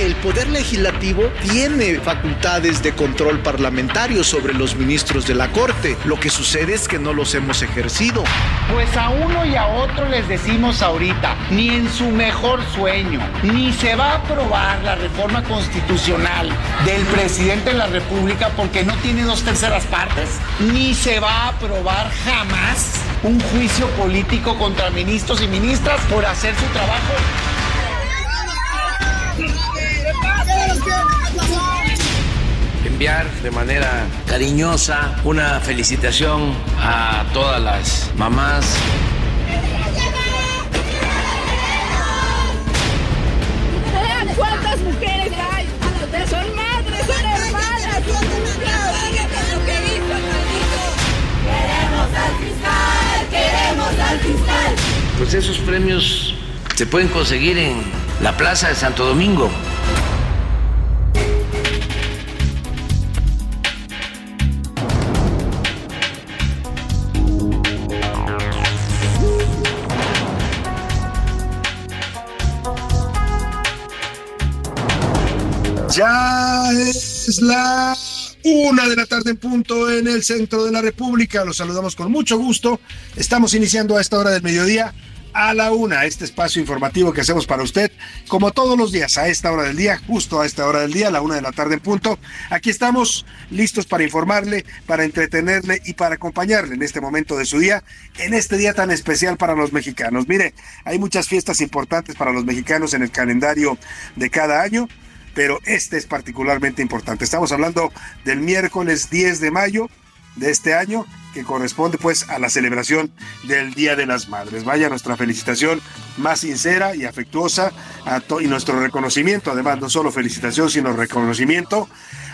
El Poder Legislativo tiene facultades de control parlamentario sobre los ministros de la Corte. Lo que sucede es que no los hemos ejercido. Pues a uno y a otro les decimos ahorita, ni en su mejor sueño, ni se va a aprobar la reforma constitucional del presidente de la República porque no tiene dos terceras partes, ni se va a aprobar jamás un juicio político contra ministros y ministras por hacer su trabajo. Enviar de manera cariñosa una felicitación a todas las mamás. Cuántas mujeres hay. Son madres, son hermanas. Queremos al fiscal, queremos al fiscal. Pues esos premios se pueden conseguir en la Plaza de Santo Domingo. Ya es la una de la tarde en punto en el centro de la República. Los saludamos con mucho gusto. Estamos iniciando a esta hora del mediodía a la una, este espacio informativo que hacemos para usted, como todos los días, a esta hora del día, justo a esta hora del día, a la una de la tarde en punto. Aquí estamos listos para informarle, para entretenerle y para acompañarle en este momento de su día, en este día tan especial para los mexicanos. Mire, hay muchas fiestas importantes para los mexicanos en el calendario de cada año pero este es particularmente importante. Estamos hablando del miércoles 10 de mayo de este año, que corresponde pues a la celebración del Día de las Madres. Vaya nuestra felicitación más sincera y afectuosa a y nuestro reconocimiento, además no solo felicitación, sino reconocimiento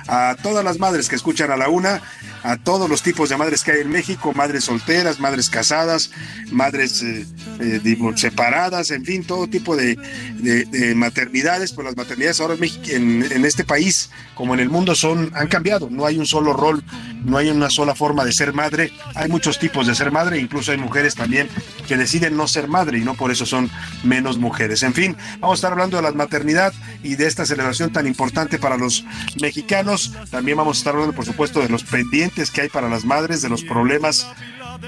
a todas las madres que escuchan a la una, a todos los tipos de madres que hay en México, madres solteras, madres casadas, madres eh, eh, separadas, en fin, todo tipo de, de, maternidades, pues las maternidades ahora en, México, en, en, este país, como en el mundo, son, han cambiado, no hay un solo rol, no hay una sola forma de ser madre, hay muchos tipos de ser madre, incluso hay mujeres también que deciden no ser madre y no por eso son menos mujeres. En fin, vamos a estar hablando de la maternidad y de esta celebración tan importante para los mexicanos también vamos a estar hablando, por supuesto, de los pendientes que hay para las madres, de los problemas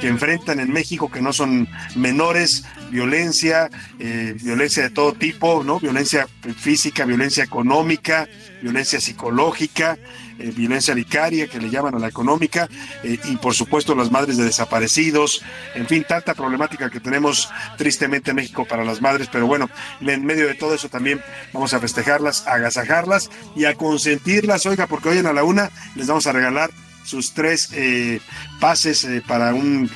que enfrentan en México, que no son menores, violencia, eh, violencia de todo tipo, ¿no? Violencia física, violencia económica, violencia psicológica, eh, violencia vicaria, que le llaman a la económica, eh, y por supuesto las madres de desaparecidos, en fin, tanta problemática que tenemos tristemente en México para las madres, pero bueno, en medio de todo eso también vamos a festejarlas, a agasajarlas y a consentirlas, oiga, porque hoy en a la una les vamos a regalar sus tres eh, pases para un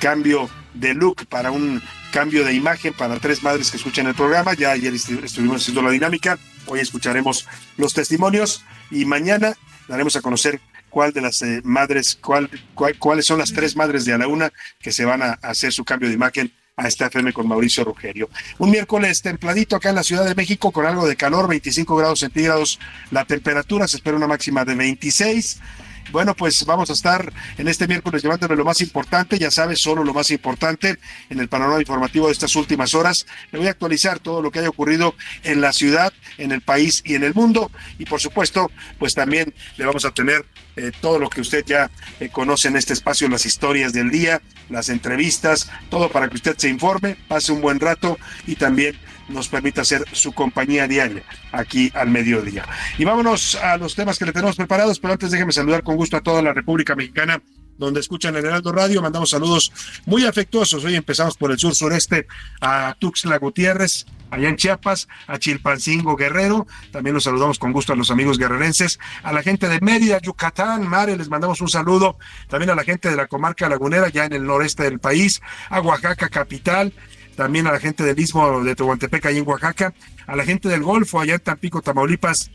cambio de look, para un cambio de imagen para tres madres que escuchan el programa. Ya ayer estuvimos haciendo la dinámica, hoy escucharemos los testimonios y mañana daremos a conocer cuál de las eh, madres, cuál, cuáles son las tres madres de a la una que se van a hacer su cambio de imagen a esta FM con Mauricio Rugerio. Un miércoles templadito acá en la Ciudad de México con algo de calor, 25 grados centígrados la temperatura, se espera una máxima de 26. Bueno, pues vamos a estar en este miércoles llevándole lo más importante, ya sabes, solo lo más importante en el panorama informativo de estas últimas horas. Le voy a actualizar todo lo que haya ocurrido en la ciudad, en el país y en el mundo. Y por supuesto, pues también le vamos a tener eh, todo lo que usted ya eh, conoce en este espacio, las historias del día, las entrevistas, todo para que usted se informe, pase un buen rato y también nos permita hacer su compañía diaria aquí al mediodía. Y vámonos a los temas que le tenemos preparados, pero antes déjeme saludar con gusto a toda la República Mexicana donde escuchan el Heraldo Radio. Mandamos saludos muy afectuosos. Hoy empezamos por el sur sureste a Tuxtla Gutiérrez, allá en Chiapas, a Chilpancingo Guerrero. También los saludamos con gusto a los amigos guerrerenses, a la gente de Mérida, Yucatán, Mare, les mandamos un saludo. También a la gente de la comarca lagunera, ya en el noreste del país, a Oaxaca capital. También a la gente del Istmo de Tehuantepec, ahí en Oaxaca, a la gente del Golfo, allá en Tampico, Tamaulipas,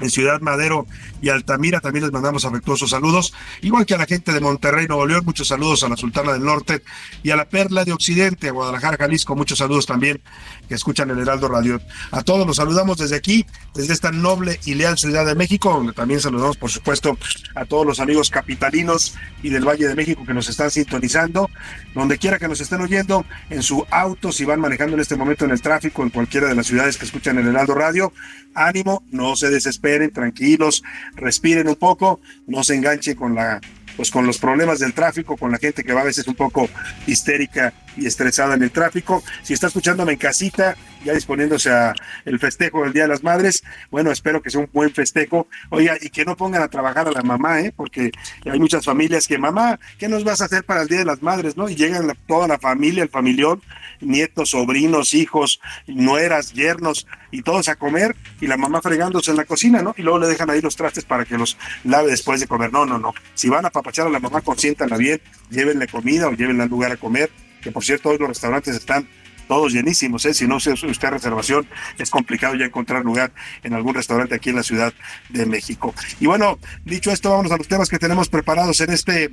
en Ciudad Madero y Altamira. También les mandamos afectuosos saludos, igual que a la gente de Monterrey, Nuevo León, muchos saludos a la Sultana del Norte y a la Perla de Occidente, a Guadalajara, Jalisco, muchos saludos también que escuchan el Heraldo Radio. A todos los saludamos desde aquí, desde esta noble y leal Ciudad de México, donde también saludamos, por supuesto, a todos los amigos capitalinos y del Valle de México que nos están sintonizando, donde quiera que nos estén oyendo, en su auto, si van manejando en este momento en el tráfico, en cualquiera de las ciudades que escuchan el Heraldo Radio, ánimo, no se desesperen, tranquilos, respiren un poco, no se enganchen con la pues con los problemas del tráfico, con la gente que va a veces un poco histérica y estresada en el tráfico. Si está escuchándome en casita, ya disponiéndose a el festejo del Día de las Madres, bueno, espero que sea un buen festejo. Oiga, y que no pongan a trabajar a la mamá, ¿eh? porque hay muchas familias que, mamá, ¿qué nos vas a hacer para el Día de las Madres? ¿no? Y llegan toda la familia, el familión, nietos, sobrinos, hijos, nueras, yernos, y todos a comer, y la mamá fregándose en la cocina, ¿no? Y luego le dejan ahí los trastes para que los lave después de comer. No, no, no. Si van a papachar a la mamá, consiéntanla bien, llévenle comida o llévenla al lugar a comer, que por cierto hoy los restaurantes están todos llenísimos, ¿eh? si no hace usted reservación, es complicado ya encontrar lugar en algún restaurante aquí en la Ciudad de México. Y bueno, dicho esto, vamos a los temas que tenemos preparados en este,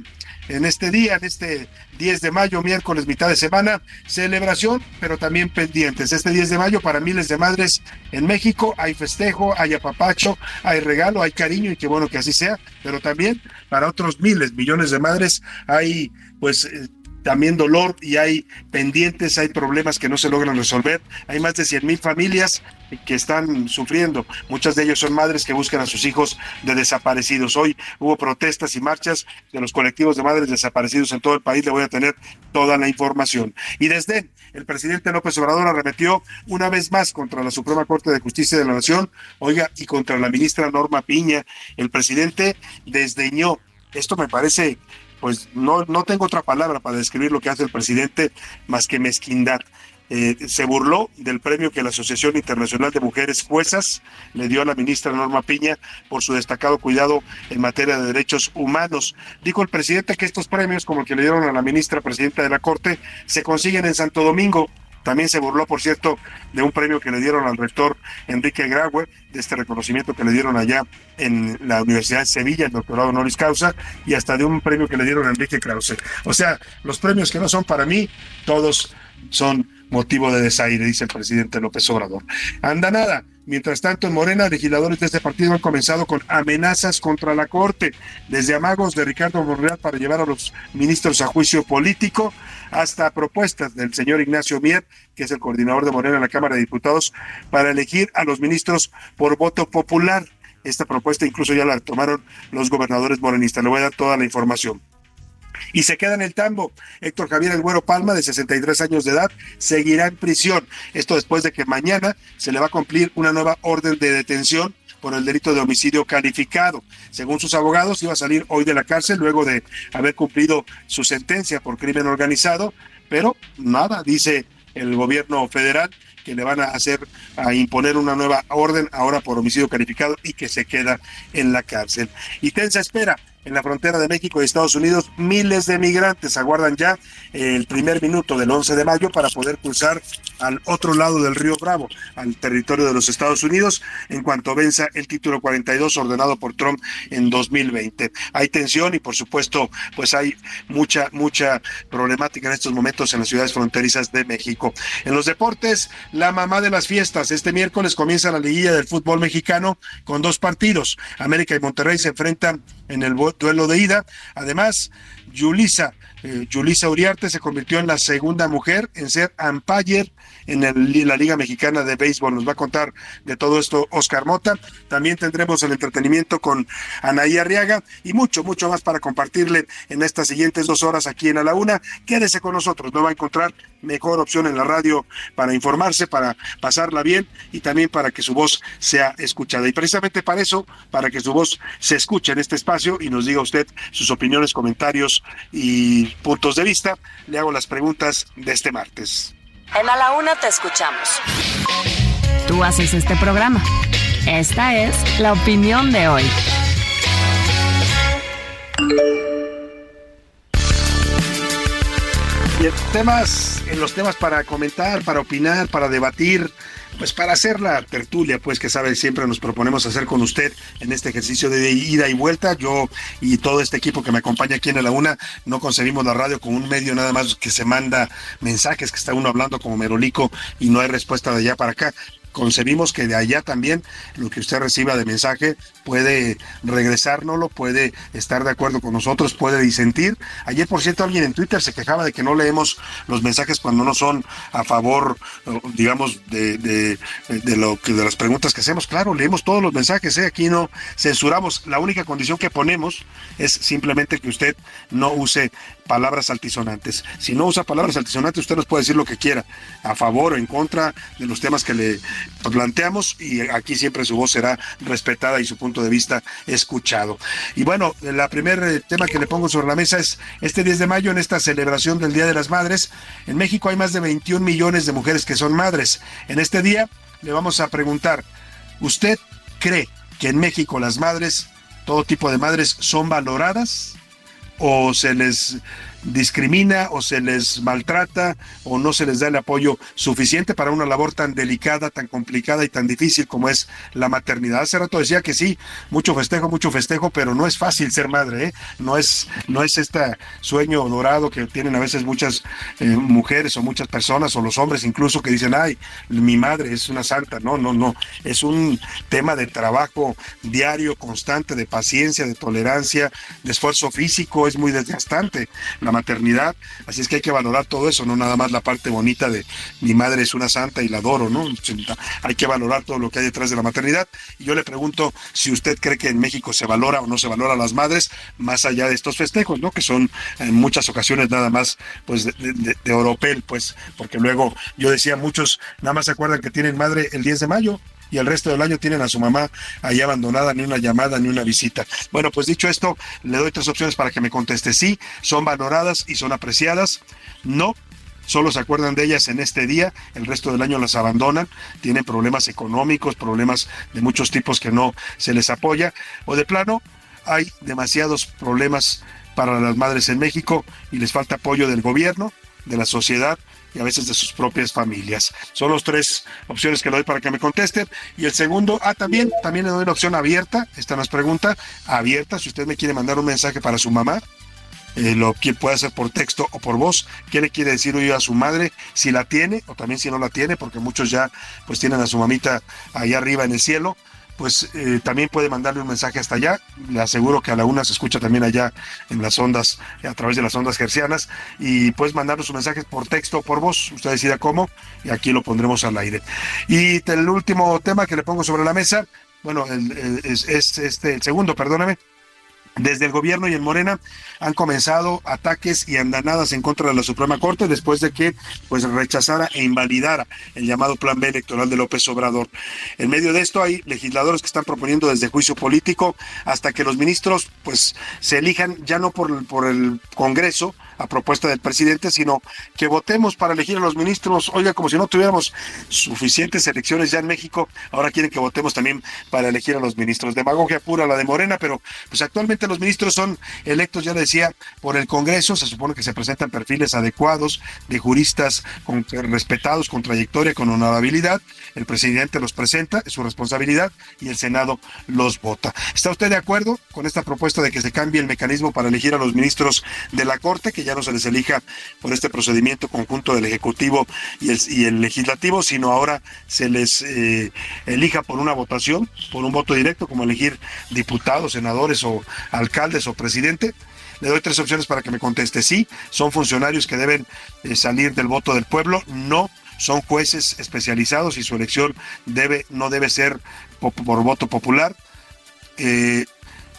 en este día, en este 10 de mayo, miércoles, mitad de semana, celebración, pero también pendientes. Este 10 de mayo para miles de madres en México hay festejo, hay apapacho, hay regalo, hay cariño y qué bueno que así sea, pero también para otros miles, millones de madres hay pues eh, también dolor y hay pendientes, hay problemas que no se logran resolver. Hay más de 100 mil familias que están sufriendo. Muchas de ellos son madres que buscan a sus hijos de desaparecidos. Hoy hubo protestas y marchas de los colectivos de madres desaparecidos en todo el país. Le voy a tener toda la información. Y desde el presidente López Obrador arremetió una vez más contra la Suprema Corte de Justicia de la Nación, oiga, y contra la ministra Norma Piña. El presidente desdeñó. Esto me parece pues no, no tengo otra palabra para describir lo que hace el presidente más que mezquindad. Eh, se burló del premio que la Asociación Internacional de Mujeres Juezas le dio a la ministra Norma Piña por su destacado cuidado en materia de derechos humanos. Dijo el presidente que estos premios, como el que le dieron a la ministra presidenta de la Corte, se consiguen en Santo Domingo, también se burló, por cierto, de un premio que le dieron al rector Enrique Graue, de este reconocimiento que le dieron allá en la Universidad de Sevilla, el doctorado honoris causa, y hasta de un premio que le dieron a Enrique Krause. O sea, los premios que no son para mí, todos son motivo de desaire, dice el presidente López Obrador. Anda nada. Mientras tanto, en Morena, legisladores de este partido han comenzado con amenazas contra la Corte, desde amagos de Ricardo Monreal para llevar a los ministros a juicio político, hasta propuestas del señor Ignacio Mier, que es el coordinador de Morena en la Cámara de Diputados, para elegir a los ministros por voto popular. Esta propuesta incluso ya la tomaron los gobernadores morenistas. Le voy a dar toda la información y se queda en el tambo. Héctor Javier El Güero Palma, de 63 años de edad, seguirá en prisión. Esto después de que mañana se le va a cumplir una nueva orden de detención por el delito de homicidio calificado. Según sus abogados, iba a salir hoy de la cárcel luego de haber cumplido su sentencia por crimen organizado, pero nada, dice el gobierno federal que le van a hacer a imponer una nueva orden ahora por homicidio calificado y que se queda en la cárcel. Y tensa espera en la frontera de México y Estados Unidos, miles de migrantes aguardan ya el primer minuto del 11 de mayo para poder cruzar al otro lado del río Bravo, al territorio de los Estados Unidos, en cuanto venza el título 42 ordenado por Trump en 2020. Hay tensión y por supuesto, pues hay mucha, mucha problemática en estos momentos en las ciudades fronterizas de México. En los deportes, la mamá de las fiestas. Este miércoles comienza la liguilla del fútbol mexicano con dos partidos. América y Monterrey se enfrentan en el duelo de ida. Además, Yulisa, eh, Uriarte se convirtió en la segunda mujer en ser umpire en, en, la Liga Mexicana de Béisbol. Nos va a contar de todo esto Oscar Mota. También tendremos el entretenimiento con Anaí Arriaga y mucho, mucho más para compartirle en estas siguientes dos horas aquí en A la Una. Quédese con nosotros, no va a encontrar mejor opción en la radio para informarse, para pasarla bien y también para que su voz sea escuchada. Y precisamente para eso, para que su voz se escuche en este espacio y nos diga usted sus opiniones, comentarios y puntos de vista, le hago las preguntas de este martes. En A la Una te escuchamos. Tú haces este programa. Esta es la opinión de hoy. Y en temas, en los temas para comentar, para opinar, para debatir, pues para hacer la tertulia, pues que sabe, siempre nos proponemos hacer con usted en este ejercicio de ida y vuelta. Yo y todo este equipo que me acompaña aquí en la una, no concebimos la radio como un medio nada más que se manda mensajes, que está uno hablando como merolico y no hay respuesta de allá para acá concebimos que de allá también lo que usted reciba de mensaje puede regresárnoslo, puede estar de acuerdo con nosotros, puede disentir. Ayer, por cierto, alguien en Twitter se quejaba de que no leemos los mensajes cuando no son a favor, digamos, de, de, lo que de las preguntas que hacemos. Claro, leemos todos los mensajes, ¿eh? aquí no censuramos. La única condición que ponemos es simplemente que usted no use palabras altisonantes. Si no usa palabras altisonantes, usted nos puede decir lo que quiera, a favor o en contra de los temas que le planteamos y aquí siempre su voz será respetada y su punto de vista escuchado. Y bueno, el primer eh, tema que le pongo sobre la mesa es este 10 de mayo en esta celebración del Día de las Madres. En México hay más de 21 millones de mujeres que son madres. En este día le vamos a preguntar, ¿usted cree que en México las madres, todo tipo de madres, son valoradas? ¿O se les discrimina o se les maltrata o no se les da el apoyo suficiente para una labor tan delicada, tan complicada y tan difícil como es la maternidad. Hace rato decía que sí, mucho festejo, mucho festejo, pero no es fácil ser madre, ¿eh? no es no es este sueño dorado que tienen a veces muchas eh, mujeres o muchas personas o los hombres incluso que dicen, "Ay, mi madre es una santa." No, no, no, es un tema de trabajo diario, constante, de paciencia, de tolerancia, de esfuerzo físico, es muy desgastante. La maternidad, así es que hay que valorar todo eso, no nada más la parte bonita de mi madre es una santa y la adoro, ¿no? Hay que valorar todo lo que hay detrás de la maternidad. Y yo le pregunto si usted cree que en México se valora o no se valora a las madres, más allá de estos festejos, ¿no? Que son en muchas ocasiones nada más, pues, de, de, de oropel, pues, porque luego yo decía, muchos nada más se acuerdan que tienen madre el 10 de mayo, y el resto del año tienen a su mamá ahí abandonada, ni una llamada, ni una visita. Bueno, pues dicho esto, le doy tres opciones para que me conteste. Sí, son valoradas y son apreciadas. No, solo se acuerdan de ellas en este día, el resto del año las abandonan, tienen problemas económicos, problemas de muchos tipos que no se les apoya, o de plano hay demasiados problemas para las madres en México y les falta apoyo del gobierno, de la sociedad y a veces de sus propias familias. Son las tres opciones que le doy para que me contesten. Y el segundo, ah, también, también le doy una opción abierta, esta nos pregunta, abierta, si usted me quiere mandar un mensaje para su mamá, eh, lo que puede hacer por texto o por voz, qué le quiere decir hoy a su madre, si la tiene o también si no la tiene, porque muchos ya pues tienen a su mamita allá arriba en el cielo, pues eh, también puede mandarle un mensaje hasta allá. Le aseguro que a la una se escucha también allá en las ondas, a través de las ondas gercianas, y puedes mandarnos un mensaje por texto o por voz, usted decida cómo, y aquí lo pondremos al aire. Y el último tema que le pongo sobre la mesa, bueno, el, es, es este, el segundo, perdóname, desde el gobierno y en Morena han comenzado ataques y andanadas en contra de la Suprema Corte después de que pues rechazara e invalidara el llamado Plan B electoral de López Obrador. En medio de esto hay legisladores que están proponiendo desde juicio político hasta que los ministros pues se elijan ya no por, por el Congreso a propuesta del presidente, sino que votemos para elegir a los ministros. Oiga, como si no tuviéramos suficientes elecciones ya en México, ahora quieren que votemos también para elegir a los ministros. Demagogia pura la de Morena, pero pues actualmente los ministros son electos, ya decía, por el Congreso. Se supone que se presentan perfiles adecuados de juristas con, respetados, con trayectoria, con honorabilidad. El presidente los presenta, es su responsabilidad, y el Senado los vota. ¿Está usted de acuerdo con esta propuesta de que se cambie el mecanismo para elegir a los ministros de la Corte, que ya no se les elija por este procedimiento conjunto del Ejecutivo y el, Legislativo, sino ahora se les eh, elija por una votación, por un voto directo, como elegir diputados, senadores o alcaldes o presidente? Le doy tres opciones para que me conteste. Sí, son funcionarios que deben eh, salir del voto del pueblo. No, son jueces especializados y su elección debe, no debe ser por, voto popular. Eh,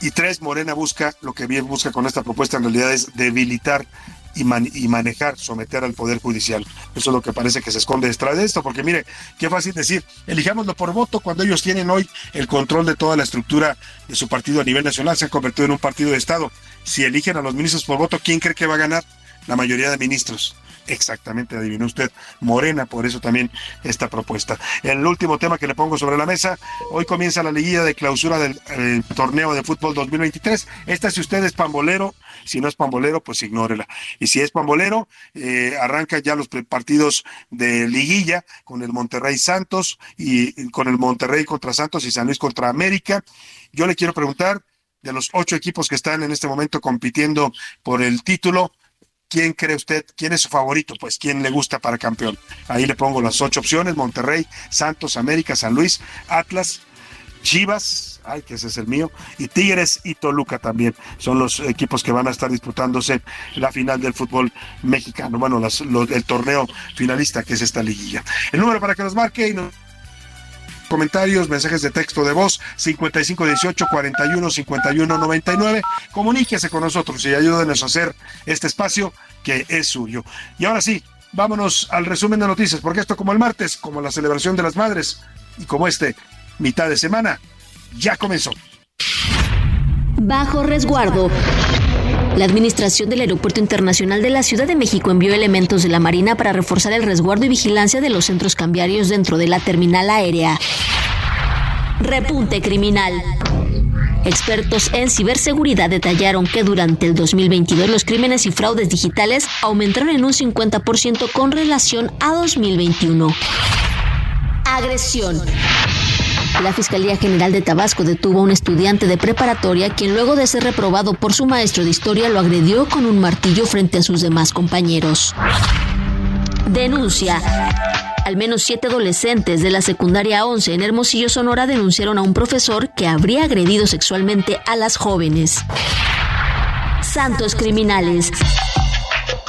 y tres, Morena busca, lo que bien busca con esta propuesta en realidad es debilitar y, manejar, someter al Poder Judicial. Eso es lo que parece que se esconde detrás de esto, porque mire, qué fácil decir, elijámoslo por voto cuando ellos tienen hoy el control de toda la estructura de su partido a nivel nacional, se han convertido en un partido de Estado. Si eligen a los ministros por voto, ¿quién cree que va a ganar? La mayoría de ministros. Exactamente, adivinó usted, Morena, por eso también esta propuesta. El último tema que le pongo sobre la mesa, hoy comienza la liguilla de clausura del torneo de fútbol 2023. Esta si usted es pambolero, si no es pambolero, pues ignórela. Y si es pambolero, eh, arranca ya los partidos de liguilla con el Monterrey Santos y con el Monterrey contra Santos y San Luis contra América. Yo le quiero preguntar, de los ocho equipos que están en este momento compitiendo por el título, ¿quién cree usted? ¿Quién es su favorito? Pues, ¿quién le gusta para campeón? Ahí le pongo las ocho opciones, Monterrey, Santos, América, San Luis, Atlas, Chivas, ay, que ese es el mío, y Tigres y Toluca también. Son los equipos que van a estar disputándose la final del fútbol mexicano, bueno, el torneo finalista que es esta liguilla. El número para que nos marque y nos comentarios, mensajes de texto de voz 5518 41 51 99. Comuníquese con nosotros y ayúdenos a hacer este espacio que es suyo. Y ahora sí, vámonos al resumen de noticias, porque esto como el martes, como la celebración de las madres y como este mitad de semana, ya comenzó. Bajo resguardo. La Administración del Aeropuerto Internacional de la Ciudad de México envió elementos de la Marina para reforzar el resguardo y vigilancia de los centros cambiarios dentro de la terminal aérea. Repunte criminal. Expertos en ciberseguridad detallaron que durante el 2022 los crímenes y fraudes digitales aumentaron en un 50% con relación a 2021. Agresión. La Fiscalía General de Tabasco detuvo a un estudiante de preparatoria quien luego de ser reprobado por su maestro de historia lo agredió con un martillo frente a sus demás compañeros. Denuncia. Al menos siete adolescentes de la secundaria 11 en Hermosillo, Sonora, denunciaron a un profesor que habría agredido sexualmente a las jóvenes. Santos criminales.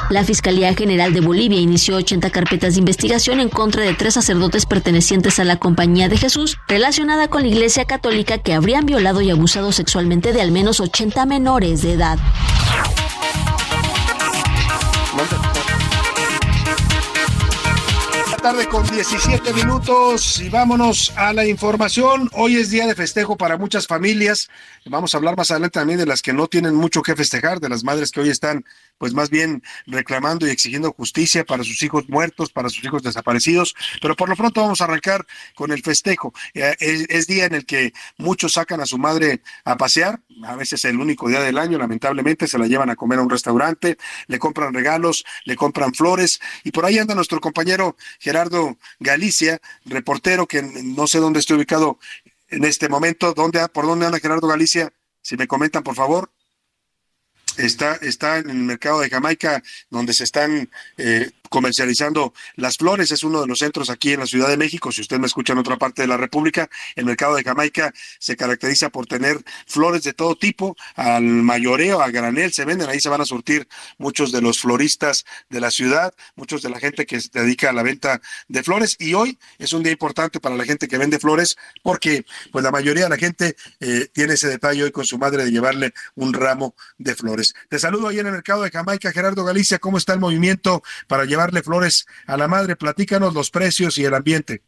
La Fiscalía General de Bolivia inició 80 carpetas de investigación en contra de tres sacerdotes pertenecientes a la Compañía de Jesús, relacionada con la Iglesia Católica que habrían violado y abusado sexualmente de al menos 80 menores de edad tarde con 17 minutos y vámonos a la información. Hoy es día de festejo para muchas familias. Vamos a hablar más adelante también de las que no tienen mucho que festejar, de las madres que hoy están pues más bien reclamando y exigiendo justicia para sus hijos muertos, para sus hijos desaparecidos. Pero por lo pronto vamos a arrancar con el festejo. Eh, es, día en el que muchos sacan a su madre a pasear, a veces el único día del año, lamentablemente, se la llevan a comer a un restaurante, le compran regalos, le compran flores y por ahí anda nuestro compañero Gerardo Galicia, reportero que no sé dónde estoy ubicado en este momento. ¿Dónde, ¿Por dónde anda Gerardo Galicia? Si me comentan, por favor está, está en el mercado de Jamaica, donde se están eh, comercializando las flores. Es uno de los centros aquí en la Ciudad de México. Si usted me escucha en otra parte de la República, el mercado de Jamaica se caracteriza por tener flores de todo tipo, al mayoreo, a granel, se venden. Ahí se van a surtir muchos de los floristas de la ciudad, muchos de la gente que se dedica a la venta de flores. Y hoy es un día importante para la gente que vende flores porque pues la mayoría de la gente eh, tiene ese detalle hoy con su madre de llevarle un ramo de flores. Te saludo ahí en el mercado de Jamaica, Gerardo Galicia. ¿Cómo está el movimiento para llevar llevarle flores a la madre. Platícanos los precios y el ambiente.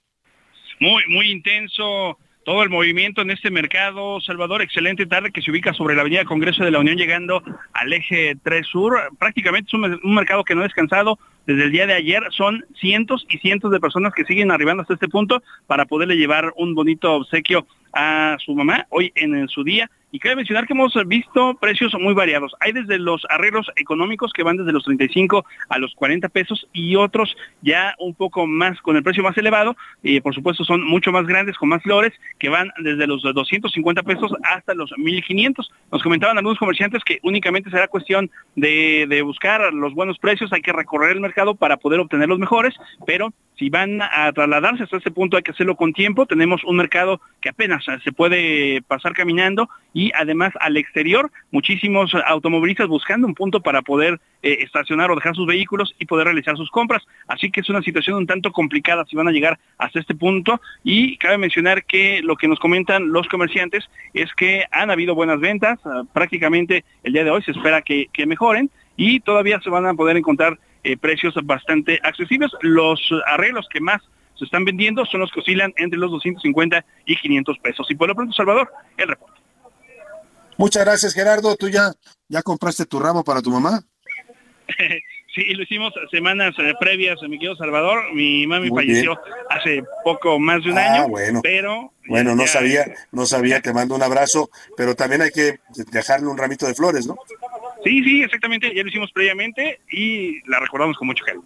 Muy, muy intenso todo el movimiento en este mercado. Salvador, excelente tarde que se ubica sobre la Avenida Congreso de la Unión llegando al eje 3 Sur. Prácticamente es un, mercado que no ha descansado desde el día de ayer. Son cientos y cientos de personas que siguen arribando hasta este punto para poderle llevar un bonito obsequio a su mamá hoy en su día y cabe mencionar que hemos visto precios muy variados. Hay desde los arreglos económicos que van desde los 35 a los 40 pesos y otros ya un poco más con el precio más elevado. Y por supuesto son mucho más grandes con más flores que van desde los 250 pesos hasta los 1500. Nos comentaban algunos comerciantes que únicamente será cuestión de, de buscar los buenos precios. Hay que recorrer el mercado para poder obtener los mejores, pero si van a trasladarse hasta ese punto hay que hacerlo con tiempo. Tenemos un mercado que apenas se puede pasar caminando y además al exterior muchísimos automovilistas buscando un punto para poder eh, estacionar o dejar sus vehículos y poder realizar sus compras. Así que es una situación un tanto complicada si van a llegar hasta este punto y cabe mencionar que lo que nos comentan los comerciantes es que han habido buenas ventas, ah, prácticamente el día de hoy se espera que, mejoren y todavía se van a poder encontrar eh, precios bastante accesibles. Los arreglos que más se están vendiendo son los que oscilan entre los 250 y 500 pesos. Y por lo pronto, Salvador, el reporte. Muchas gracias, Gerardo. ¿Tú ya, ya compraste tu ramo para tu mamá? sí, lo hicimos semanas eh, previas, mi querido Salvador. Mi mami falleció hace poco más de un ah, año, bueno. pero... Bueno, no sabía, no sabía, te mando un abrazo, pero también hay que dejarle un ramito de flores, ¿no? Sí, sí, exactamente, ya lo hicimos previamente y la recordamos con mucho cariño.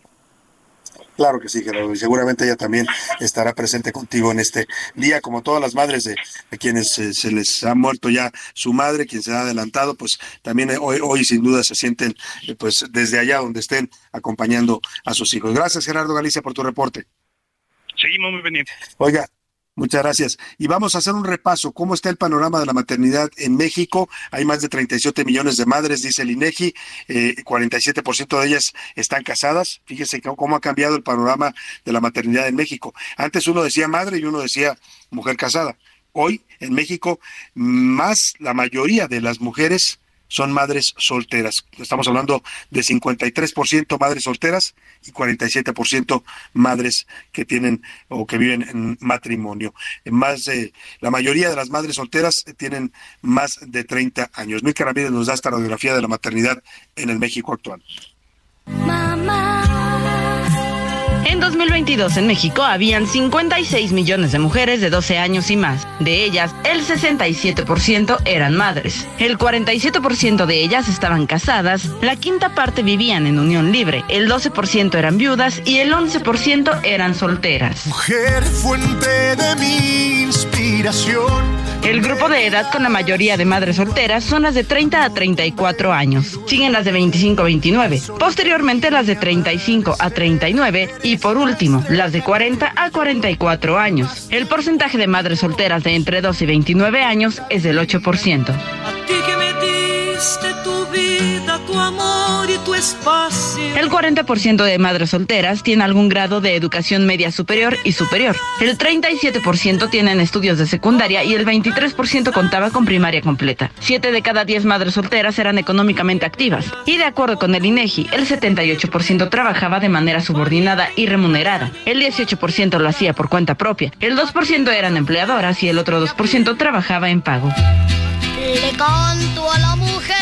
Claro que sí, Gerardo, y seguramente ella también estará presente contigo en este día, como todas las madres de, quienes se, les ha muerto ya su madre, quien se ha adelantado, pues también hoy, hoy sin duda se sienten eh, pues desde allá donde estén acompañando a sus hijos. Gracias, Gerardo Galicia, por tu reporte. Seguimos muy pendientes. Oiga, Muchas gracias. Y vamos a hacer un repaso. ¿Cómo está el panorama de la maternidad en México? Hay más de 37 millones de madres, dice el INEGI. Eh, 47% de ellas están casadas. Fíjese cómo ha cambiado el panorama de la maternidad en México. Antes uno decía madre y uno decía mujer casada. Hoy en México, más la mayoría de las mujeres son madres solteras. Estamos hablando de 53% madres solteras y 47% madres que tienen o que viven en matrimonio. Más de la mayoría de las madres solteras tienen más de 30 años. Milka Ramírez nos da esta radiografía de la maternidad en el México actual. Mamá. En 2022 en México habían 56 millones de mujeres de 12 años y más. De ellas, el 67% eran madres. El 47% de ellas estaban casadas, la quinta parte vivían en unión libre, el 12% eran viudas y el 11% eran solteras. Mujer fuente de mi inspiración. El grupo de edad con la mayoría de madres solteras son las de 30 a 34 años. Siguen las de 25 a 29. Posteriormente las de 35 a 39 y por último las de 40 a 44 años. El porcentaje de madres solteras de entre 2 y 29 años es del 8% El 40% de madres solteras tiene algún grado de educación media superior y superior. El 37% tienen estudios de secundaria y el 23% contaba con primaria completa. 7 de cada 10 madres solteras eran económicamente activas. Y de acuerdo con el INEGI, el 78% trabajaba de manera subordinada y remunerada. El 18% lo hacía por cuenta propia. El 2% eran empleadoras y el otro 2% trabajaba en pago. Le canto a la mujer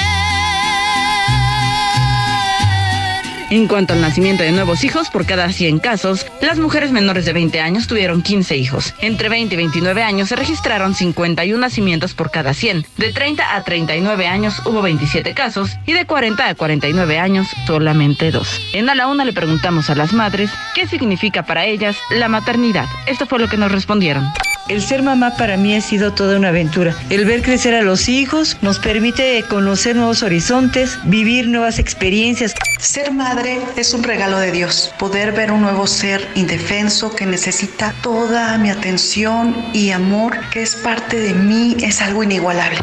En cuanto al nacimiento de nuevos hijos, por cada 100 casos, las mujeres menores de 20 años tuvieron 15 hijos. Entre 20 y 29 años se registraron 51 nacimientos por cada 100. De 30 a 39 años hubo 27 casos y de 40 a 49 años solamente dos. En A la Una le preguntamos a las madres qué significa para ellas la maternidad. Esto fue lo que nos respondieron. El ser mamá para mí ha sido toda una aventura. El ver crecer a los hijos nos permite conocer nuevos horizontes, vivir nuevas experiencias. Ser madre es un regalo de Dios. Poder ver un nuevo ser indefenso que necesita toda mi atención y amor, que es parte de mí, es algo inigualable.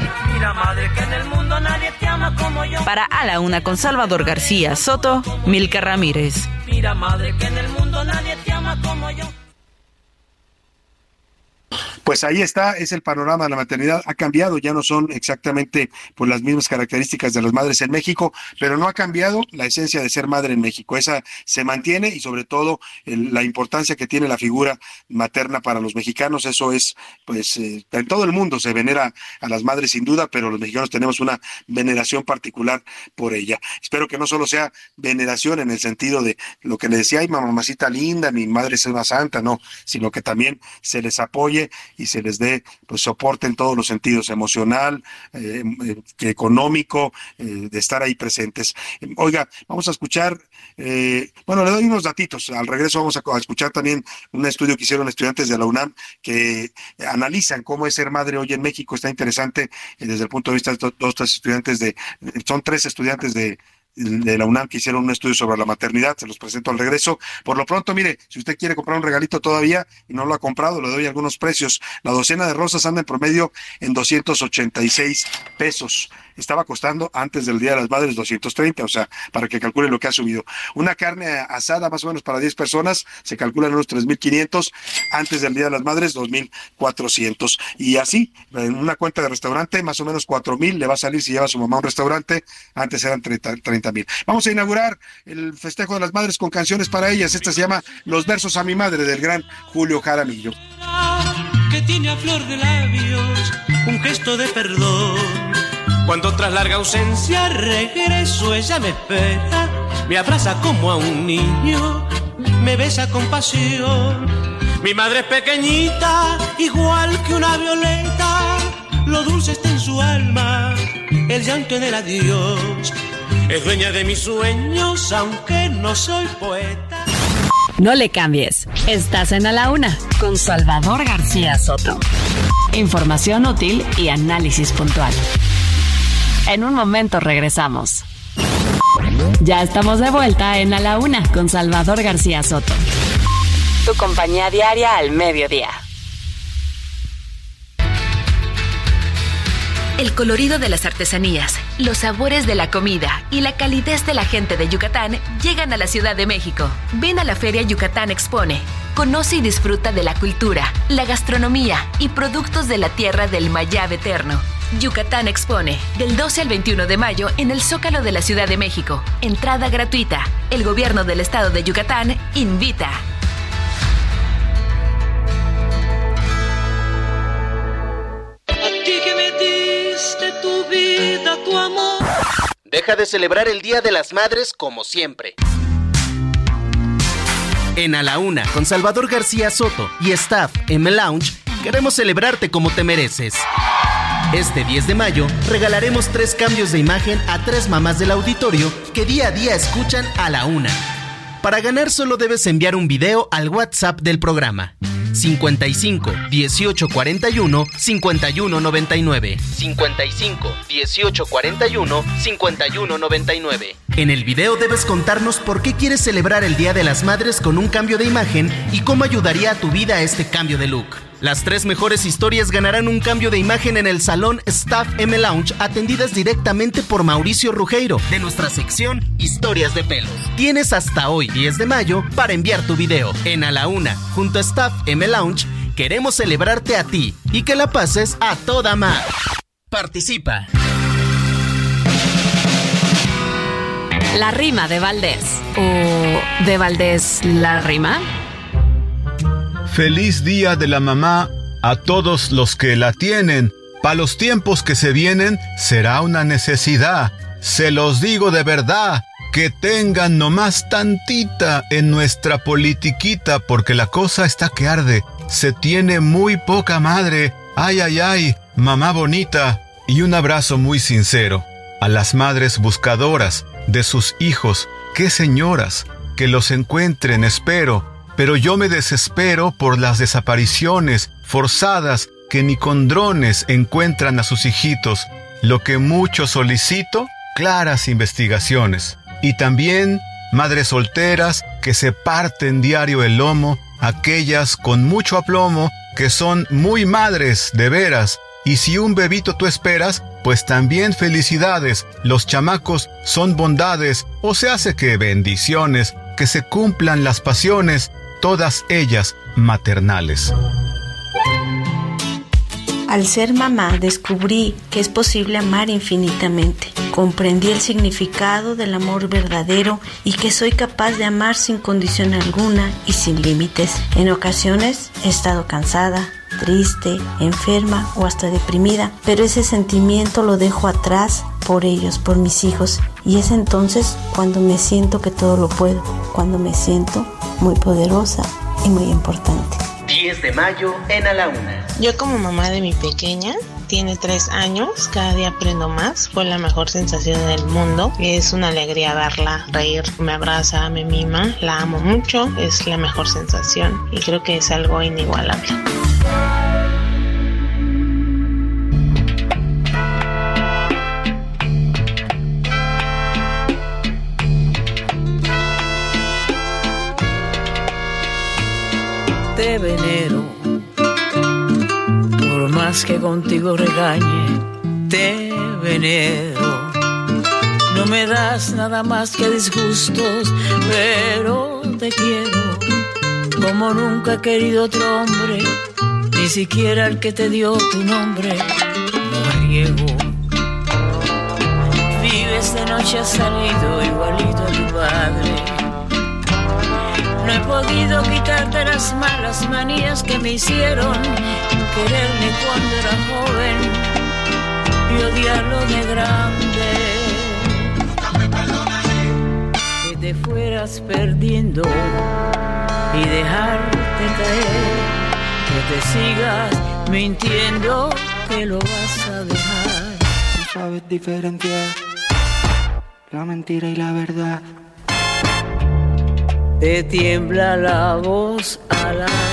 Para A la Una con Salvador García Soto, Milka Ramírez. Mira, madre, que en el mundo nadie te ama como yo. Pues ahí está, es el panorama de la maternidad. Ha cambiado, ya no son exactamente pues, las mismas características de las madres en México, pero no ha cambiado la esencia de ser madre en México. Esa se mantiene y sobre todo la importancia que tiene la figura materna para los mexicanos. Eso es, pues, eh, en todo el mundo se venera a las madres sin duda, pero los mexicanos tenemos una veneración particular por ella. Espero que no solo sea veneración en el sentido de lo que le decía, ay, mamacita linda, mi madre es una santa, no, sino que también se les apoye y se les dé pues, soporte en todos los sentidos, emocional, eh, eh, económico, eh, de estar ahí presentes. Oiga, vamos a escuchar, bueno, le doy unos datitos. Al regreso vamos a, escuchar también un estudio que hicieron estudiantes de la UNAM que analizan cómo es ser madre hoy en México. Está interesante desde el punto de vista de dos, tres estudiantes de, son tres estudiantes de de la UNAM que hicieron un estudio sobre la maternidad, se los presento al regreso. Por lo pronto, mire, si usted quiere comprar un regalito todavía y no lo ha comprado, le doy algunos precios. La docena de rosas anda en promedio en 286 pesos. Estaba costando antes del Día de las Madres 230, o sea, para que calcule lo que ha subido. Una carne asada más o menos para 10 personas se calcula en unos 3.500, antes del Día de las Madres 2.400. Y así, en una cuenta de restaurante, más o menos 4.000 le va a salir si lleva a su mamá a un restaurante, antes eran 30 mil. Vamos a inaugurar el festejo de las madres con canciones para ellas. Esta se llama Los versos a mi madre del gran Julio Jaramillo. Que tiene a flor de labios un gesto de perdón. Cuando tras larga ausencia regreso, ella me espera, me abraza como a un niño, me besa con pasión. Mi madre es pequeñita, igual que una violeta, lo dulce está en su alma, el llanto en el adiós. Es dueña de mis sueños, aunque no soy poeta. No le cambies. Estás en A la Una con Salvador García Soto. Información útil y análisis puntual. En un momento regresamos. Ya estamos de vuelta en A la Una con Salvador García Soto. Tu compañía diaria al mediodía. El colorido de las artesanías, los sabores de la comida y la calidez de la gente de Yucatán llegan a la Ciudad de México. Ven a la Feria Yucatán Expone. Conoce y disfruta de la cultura, la gastronomía y productos de la tierra del Mayab Eterno. Yucatán Expone, del 12 al 21 de mayo en el Zócalo de la Ciudad de México. Entrada gratuita. El gobierno del estado de Yucatán invita. tu vida, tu amor. Deja de celebrar el Día de las Madres como siempre. En A la Una, con Salvador García Soto y staff M Lounge, queremos celebrarte como te mereces. Este 10 de mayo regalaremos tres cambios de imagen a tres mamás del auditorio que día a día escuchan A la Una. Para ganar solo debes enviar un video al WhatsApp del programa 55 18 41 51 99. 55 18 41 51 99. En el video debes contarnos por qué quieres celebrar el Día de las Madres con un cambio de imagen y cómo ayudaría a tu vida este cambio de look. Las tres mejores historias ganarán un cambio de imagen en el salón Staff M Lounge atendidas directamente por Mauricio Rugeiro de nuestra sección Historias de Pelos. Tienes hasta hoy, 10 de mayo, para enviar tu video. En A la Una, junto a Staff M Lounge, queremos celebrarte a ti y que la pases a toda mar. Participa. La rima de Valdés. ¿O de Valdés la rima? Feliz día de la mamá a todos los que la tienen. Para los tiempos que se vienen será una necesidad. Se los digo de verdad, que tengan nomás tantita en nuestra politiquita porque la cosa está que arde. Se tiene muy poca madre. Ay, ay, ay, mamá bonita. Y un abrazo muy sincero a las madres buscadoras de sus hijos. Qué señoras, que los encuentren, espero pero yo me desespero por las desapariciones forzadas que ni con drones encuentran a sus hijitos, lo que mucho solicito, claras investigaciones. Y también madres solteras que se parten diario el lomo, aquellas con mucho aplomo que son muy madres de veras. Y si un bebito tú esperas, pues también felicidades, los chamacos son bondades, o se hace que bendiciones, que se cumplan las pasiones, todas ellas maternales. Al ser mamá descubrí que es posible amar infinitamente. Comprendí el significado del amor verdadero y que soy capaz de amar sin condición alguna y sin límites. En ocasiones he estado cansada, triste, enferma o hasta deprimida, pero ese sentimiento lo dejo atrás por ellos, por mis hijos. Y es entonces cuando me siento que todo lo puedo, cuando me siento muy poderosa y muy importante. 10 de mayo en A la Una. Yo como mamá de mi pequeña, tiene tres años, cada día aprendo más, fue la mejor sensación del mundo, es una alegría verla reír, me abraza, me mima, la amo mucho, es la mejor sensación y creo que es algo inigualable. Venero. Por más que contigo regañe, te venero. No me das nada más que disgustos, pero te quiero como nunca he querido otro hombre, ni siquiera el que te dio tu nombre, mujeriego. Vives de noche, has salido igualito a tu padre. No he podido quitarte las malas manías que me hicieron quererme cuando era joven y odiarlo de grande. Que te fueras perdiendo y dejarte caer, que te sigas mintiendo que lo vas a dejar. No sabes diferenciar la mentira y la verdad. Te tiembla la voz al hablar.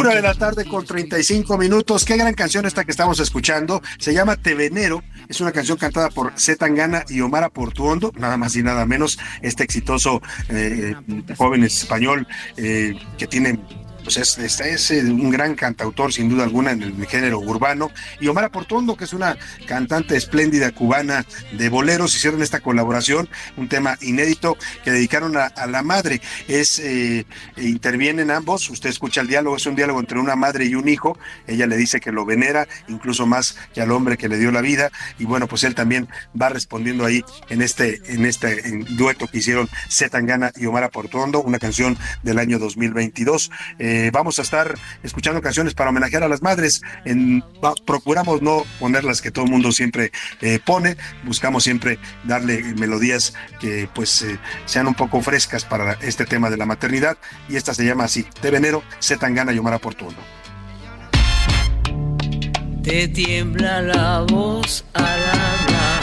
Una de la tarde con 35 minutos. Qué gran canción esta que estamos escuchando. Se llama Te Venero. Es una canción cantada por Z Tangana y Omar Aportuondo, nada más y nada menos. Este exitoso eh, joven español eh, que tiene pues es, es, es, eh, un gran cantautor sin duda alguna en el género urbano. Y Omar Aportondo que es una cantante espléndida cubana de boleros hicieron esta colaboración un tema inédito que dedicaron a, la madre. Es eh, intervienen ambos usted escucha el diálogo es un diálogo entre una madre y un hijo ella le dice que lo venera incluso más que al hombre que le dio la vida y bueno pues él también va respondiendo ahí en este en este dueto que hicieron Zetangana y Omar Aportondo una canción del año 2022 eh, vamos a estar escuchando canciones para homenajear a las madres. Procuramos no poner las que todo el mundo siempre eh, pone, buscamos siempre darle melodías que pues eh, sean un poco frescas para este tema de la maternidad y esta se llama así, de venero, Zetangana y Omar Oportuno. Te tiembla la voz al hablar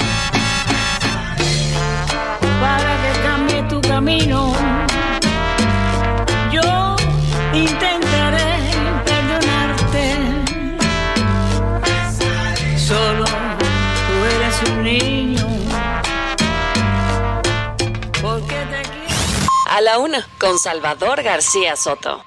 para que cambie tu camino. Intentaré perdonarte. Solo tú eres un niño. Porque te quiero. A la una, con Salvador García Soto.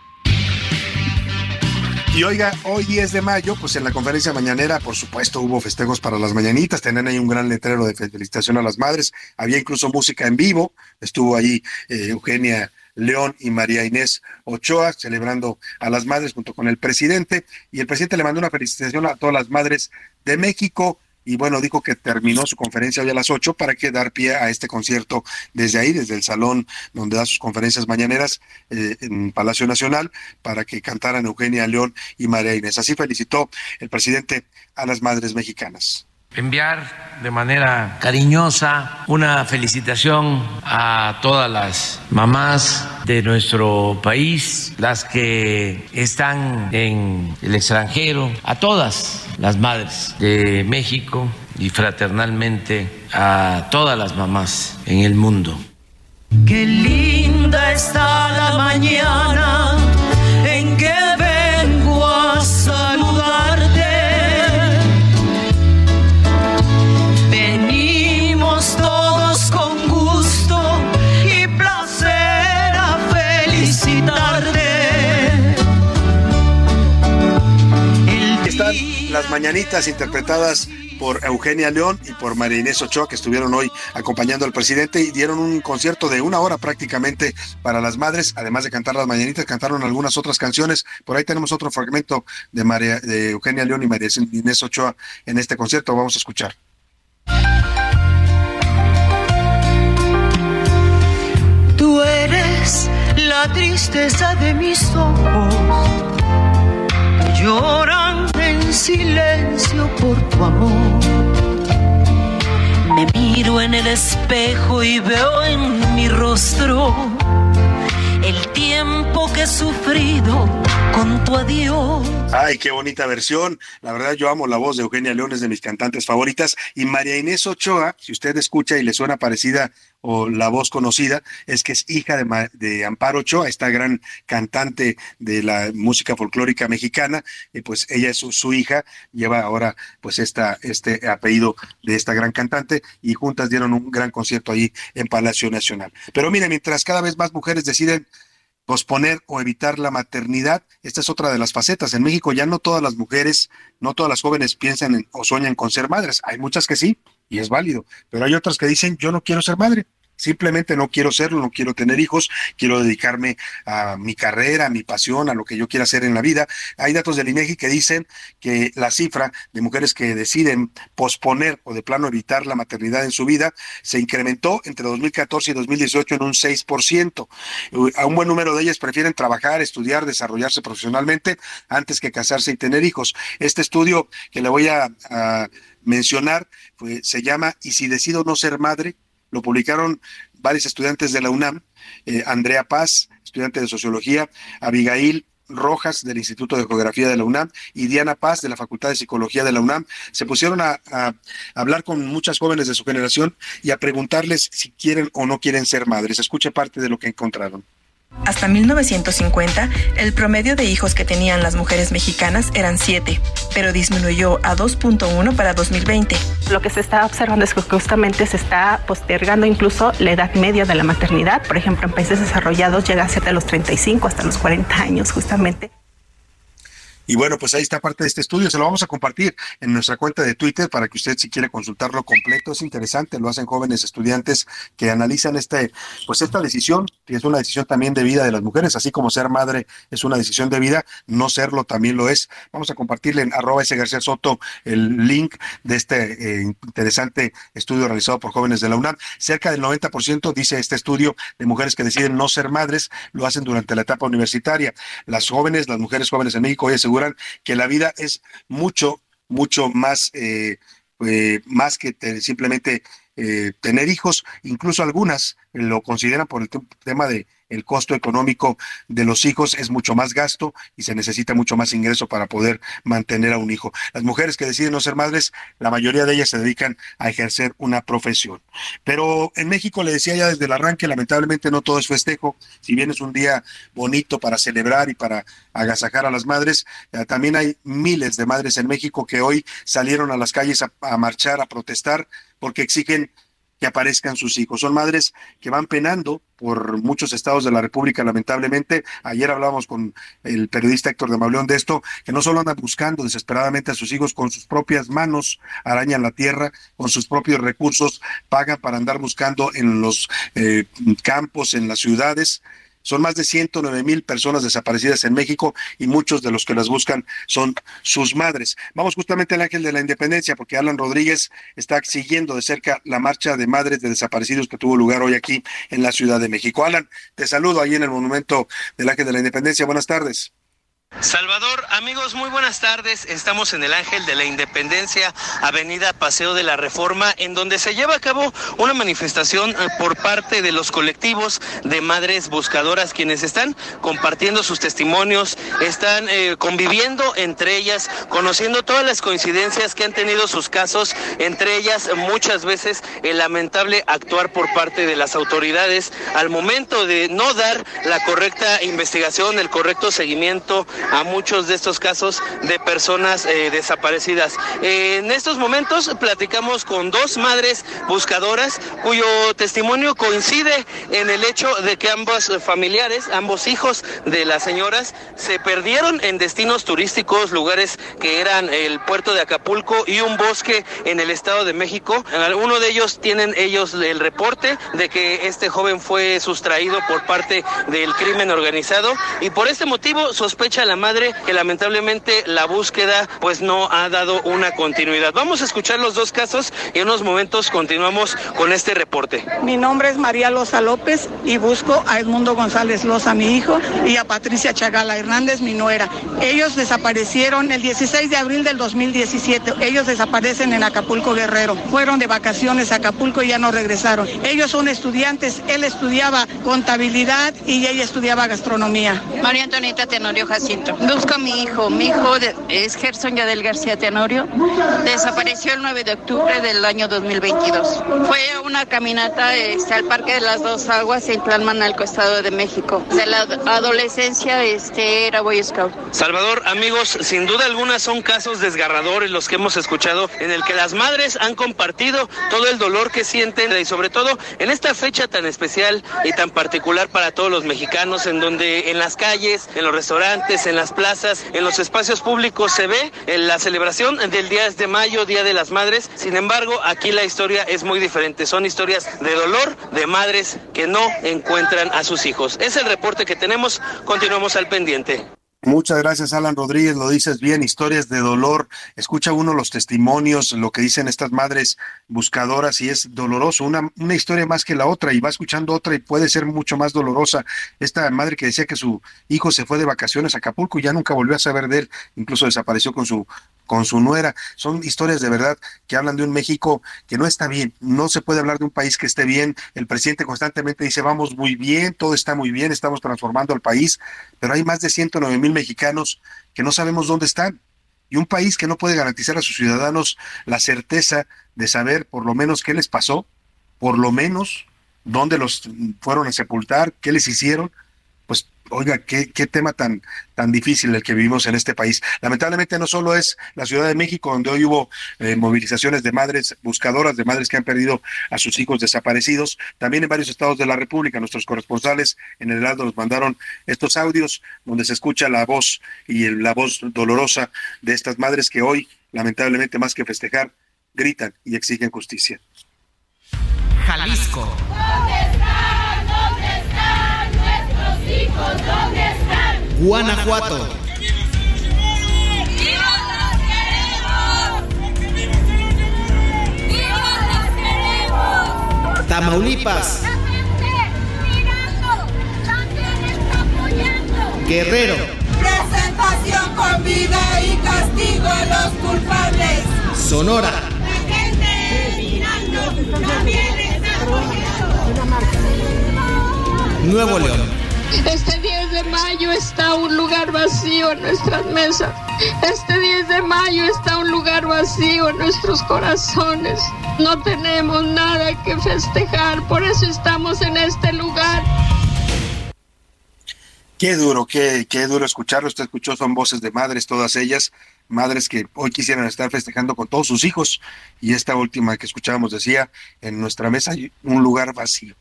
Y oiga, hoy 10 de mayo, pues en la conferencia mañanera, por supuesto, hubo festejos para las mañanitas, tenían ahí un gran letrero de felicitación a las madres, había incluso música en vivo, estuvo ahí eh, Eugenia León y María Inés Ochoa celebrando a las madres junto con el presidente, y el presidente le mandó una felicitación a todas las madres de México, y bueno, dijo que terminó su conferencia hoy a las 8 para que dar pie a este concierto desde ahí, desde el salón donde da sus conferencias mañaneras eh, en Palacio Nacional, para que cantaran Eugenia León y María Inés. Así felicitó el presidente a las madres mexicanas enviar de manera cariñosa una felicitación a todas las mamás de nuestro país, las que están en el extranjero, a todas las madres de México y fraternalmente a todas las mamás en el mundo. Qué linda está la mañana mañanitas interpretadas por Eugenia León y por María Inés Ochoa, que estuvieron hoy acompañando al presidente y dieron un concierto de una hora prácticamente para las madres, además de cantar las mañanitas, cantaron algunas otras canciones. Por ahí tenemos otro fragmento de, Eugenia León y María Inés Ochoa en este concierto. Vamos a escuchar. Tú eres la tristeza de mis ojos, que lloran en silencio por tu amor. Me miro en el espejo y veo en mi rostro el tiempo que he sufrido con tu adiós. Ay, qué bonita versión. La verdad, yo amo la voz de Eugenia León, es de mis cantantes favoritas. Y María Inés Ochoa, si usted escucha y le suena parecida o la voz conocida, es que es hija de, de Amparo Ochoa, esta gran cantante de la música folclórica mexicana. Y pues ella es su, hija, lleva ahora pues esta, este apellido de esta gran cantante y juntas dieron un gran concierto ahí en Palacio Nacional. Pero mire, mientras cada vez más mujeres deciden posponer o evitar la maternidad. Esta es otra de las facetas. En México ya no todas las mujeres, no todas las jóvenes piensan o sueñan con ser madres. Hay muchas que sí, y es válido, pero hay otras que dicen, yo no quiero ser madre. Simplemente no quiero serlo, no quiero tener hijos, quiero dedicarme a mi carrera, a mi pasión, a lo que yo quiera hacer en la vida. Hay datos del INEGI que dicen que la cifra de mujeres que deciden posponer o de plano evitar la maternidad en su vida se incrementó entre 2014 y 2018 en un 6%. A un buen número de ellas prefieren trabajar, estudiar, desarrollarse profesionalmente antes que casarse y tener hijos. Este estudio que le voy a, mencionar pues, se llama ¿Y si decido no ser madre? Lo publicaron varios estudiantes de la UNAM, eh, Andrea Paz, estudiante de Sociología, Abigail Rojas del Instituto de Geografía de la UNAM y Diana Paz de la Facultad de Psicología de la UNAM. Se pusieron a, hablar con muchas jóvenes de su generación y a preguntarles si quieren o no quieren ser madres. Escuche parte de lo que encontraron. Hasta 1950, el promedio de hijos que tenían las mujeres mexicanas eran 7, pero disminuyó a 2.1 para 2020. Lo que se está observando es que justamente se está postergando incluso la edad media de la maternidad. Por ejemplo, en países desarrollados llega a ser de los 35 hasta los 40 años justamente. Y bueno, pues ahí está parte de este estudio. Se lo vamos a compartir en nuestra cuenta de Twitter para que usted si quiere consultarlo completo. Es interesante, lo hacen jóvenes estudiantes que analizan este, pues esta decisión, que es una decisión también de vida de las mujeres, así como ser madre es una decisión de vida, no serlo también lo es. Vamos a compartirle en arroba ese García Soto el link de este eh, interesante estudio realizado por jóvenes de la UNAM. Cerca del 90%, dice este estudio, de mujeres que deciden no ser madres, lo hacen durante la etapa universitaria. Las jóvenes, las mujeres jóvenes en México hoy aseguran que la vida es mucho, mucho más, eh, eh, más que simplemente eh, tener hijos. Incluso algunas lo consideran por el tema de el costo económico de los hijos es mucho más gasto y se necesita mucho más ingreso para poder mantener a un hijo. Las mujeres que deciden no ser madres, la mayoría de ellas se dedican a ejercer una profesión. Pero en México, le decía ya desde el arranque, lamentablemente no todo es festejo. Si bien es un día bonito para celebrar y para agasajar a las madres, eh, también hay miles de madres en México que hoy salieron a las calles a marchar, a protestar, porque exigen que aparezcan sus hijos. Son madres que van penando por muchos estados de la República, lamentablemente. Ayer hablábamos con el periodista Héctor de Mauleón de esto, que no solo andan buscando desesperadamente a sus hijos con sus propias manos, arañan la tierra, con sus propios recursos, pagan para andar buscando en los eh, campos, en las ciudades, son más de 109 mil personas desaparecidas en México y muchos de los que las buscan son sus madres. Vamos justamente al Ángel de la Independencia porque Alan Rodríguez está siguiendo de cerca la marcha de madres de desaparecidos que tuvo lugar hoy aquí en la Ciudad de México. Alan, te saludo ahí en el Monumento del Ángel de la Independencia. Buenas tardes. Salvador, amigos, muy buenas tardes. Estamos en el Ángel de la Independencia, Avenida Paseo de la Reforma, en donde se lleva a cabo una manifestación eh, por parte de los colectivos de madres buscadoras, quienes están compartiendo sus testimonios, están eh, conviviendo entre ellas, conociendo todas las coincidencias que han tenido sus casos, entre ellas muchas veces el lamentable actuar por parte de las autoridades al momento de no dar la correcta investigación, el correcto seguimiento a muchos de estos casos de personas eh, desaparecidas. en estos momentos platicamos con dos madres buscadoras cuyo testimonio coincide en el hecho de que ambos familiares, ambos hijos de las señoras, se perdieron en destinos turísticos, lugares que eran el puerto de Acapulco y un bosque en el Estado de México. Uno de ellos tienen ellos el reporte de que este joven fue sustraído por parte del crimen organizado y por este motivo sospecha la madre que lamentablemente la búsqueda pues no ha dado una continuidad. Vamos a escuchar los dos casos y en unos momentos continuamos con este reporte. Mi nombre es María Loza López y busco a Edmundo González Loza, mi hijo, y a Patricia Chagala Hernández, mi nuera. Ellos desaparecieron el 16 de abril del 2017. Ellos desaparecen en Acapulco Guerrero. Fueron de vacaciones a Acapulco y ya no regresaron. Ellos son estudiantes. Él estudiaba contabilidad y ella estudiaba gastronomía. María Antonieta Tenorio Jacinto momento. Busco a mi hijo. Mi hijo es Gerson Yadel García Tenorio. Desapareció el 9 de octubre del año 2022. Fue una caminata este, al Parque de las Dos Aguas en Plan Manalco, Estado de México. De la adolescencia este, era Boy Scout. Salvador, amigos, sin duda alguna son casos desgarradores los que hemos escuchado en el que las madres han compartido todo el dolor que sienten y sobre todo en esta fecha tan especial y tan particular para todos los mexicanos en donde en las calles, en los restaurantes, en las plazas, en los espacios públicos se ve en la celebración del 10 de mayo, Día de las Madres. Sin embargo, aquí la historia es muy diferente. Son historias de dolor de madres que no encuentran a sus hijos. Es el reporte que tenemos. Continuamos al pendiente. Muchas gracias, Alan Rodríguez. Lo dices bien, historias de dolor. Escucha uno los testimonios, lo que dicen estas madres buscadoras y es doloroso. Una, una historia más que la otra y va escuchando otra y puede ser mucho más dolorosa. Esta madre que decía que su hijo se fue de vacaciones a Acapulco y ya nunca volvió a saber de él, incluso desapareció con su con su nuera. Son historias de verdad que hablan de un México que no está bien. No se puede hablar de un país que esté bien. El presidente constantemente dice, vamos muy bien, todo está muy bien, estamos transformando al país, pero hay más de 109 mil mexicanos que no sabemos dónde están. Y un país que no puede garantizar a sus ciudadanos la certeza de saber por lo menos qué les pasó, por lo menos dónde los fueron a sepultar, qué les hicieron, oiga, qué, tema tan, tan difícil el que vivimos en este país. Lamentablemente no solo es la Ciudad de México, donde hoy hubo eh, movilizaciones de madres buscadoras, de madres que han perdido a sus hijos desaparecidos, también en varios estados de la República, nuestros corresponsales en el Heraldo nos mandaron estos audios donde se escucha la voz y la voz dolorosa de estas madres que hoy, lamentablemente más que festejar, gritan y exigen justicia. Jalisco. Guanajuato. Tamaulipas. Guerrero. Presentación con vida y castigo a los culpables. Sonora. La gente mirando también está Nuevo León. Este 10 de mayo está un lugar vacío en nuestras mesas. Este 10 de mayo está un lugar vacío en nuestros corazones. No tenemos nada que festejar, por eso estamos en este lugar. Qué duro, qué, qué duro escucharlo. Usted escuchó, son voces de madres, todas ellas, madres que hoy quisieran estar festejando con todos sus hijos. Y esta última que escuchábamos decía, en nuestra mesa hay un lugar vacío.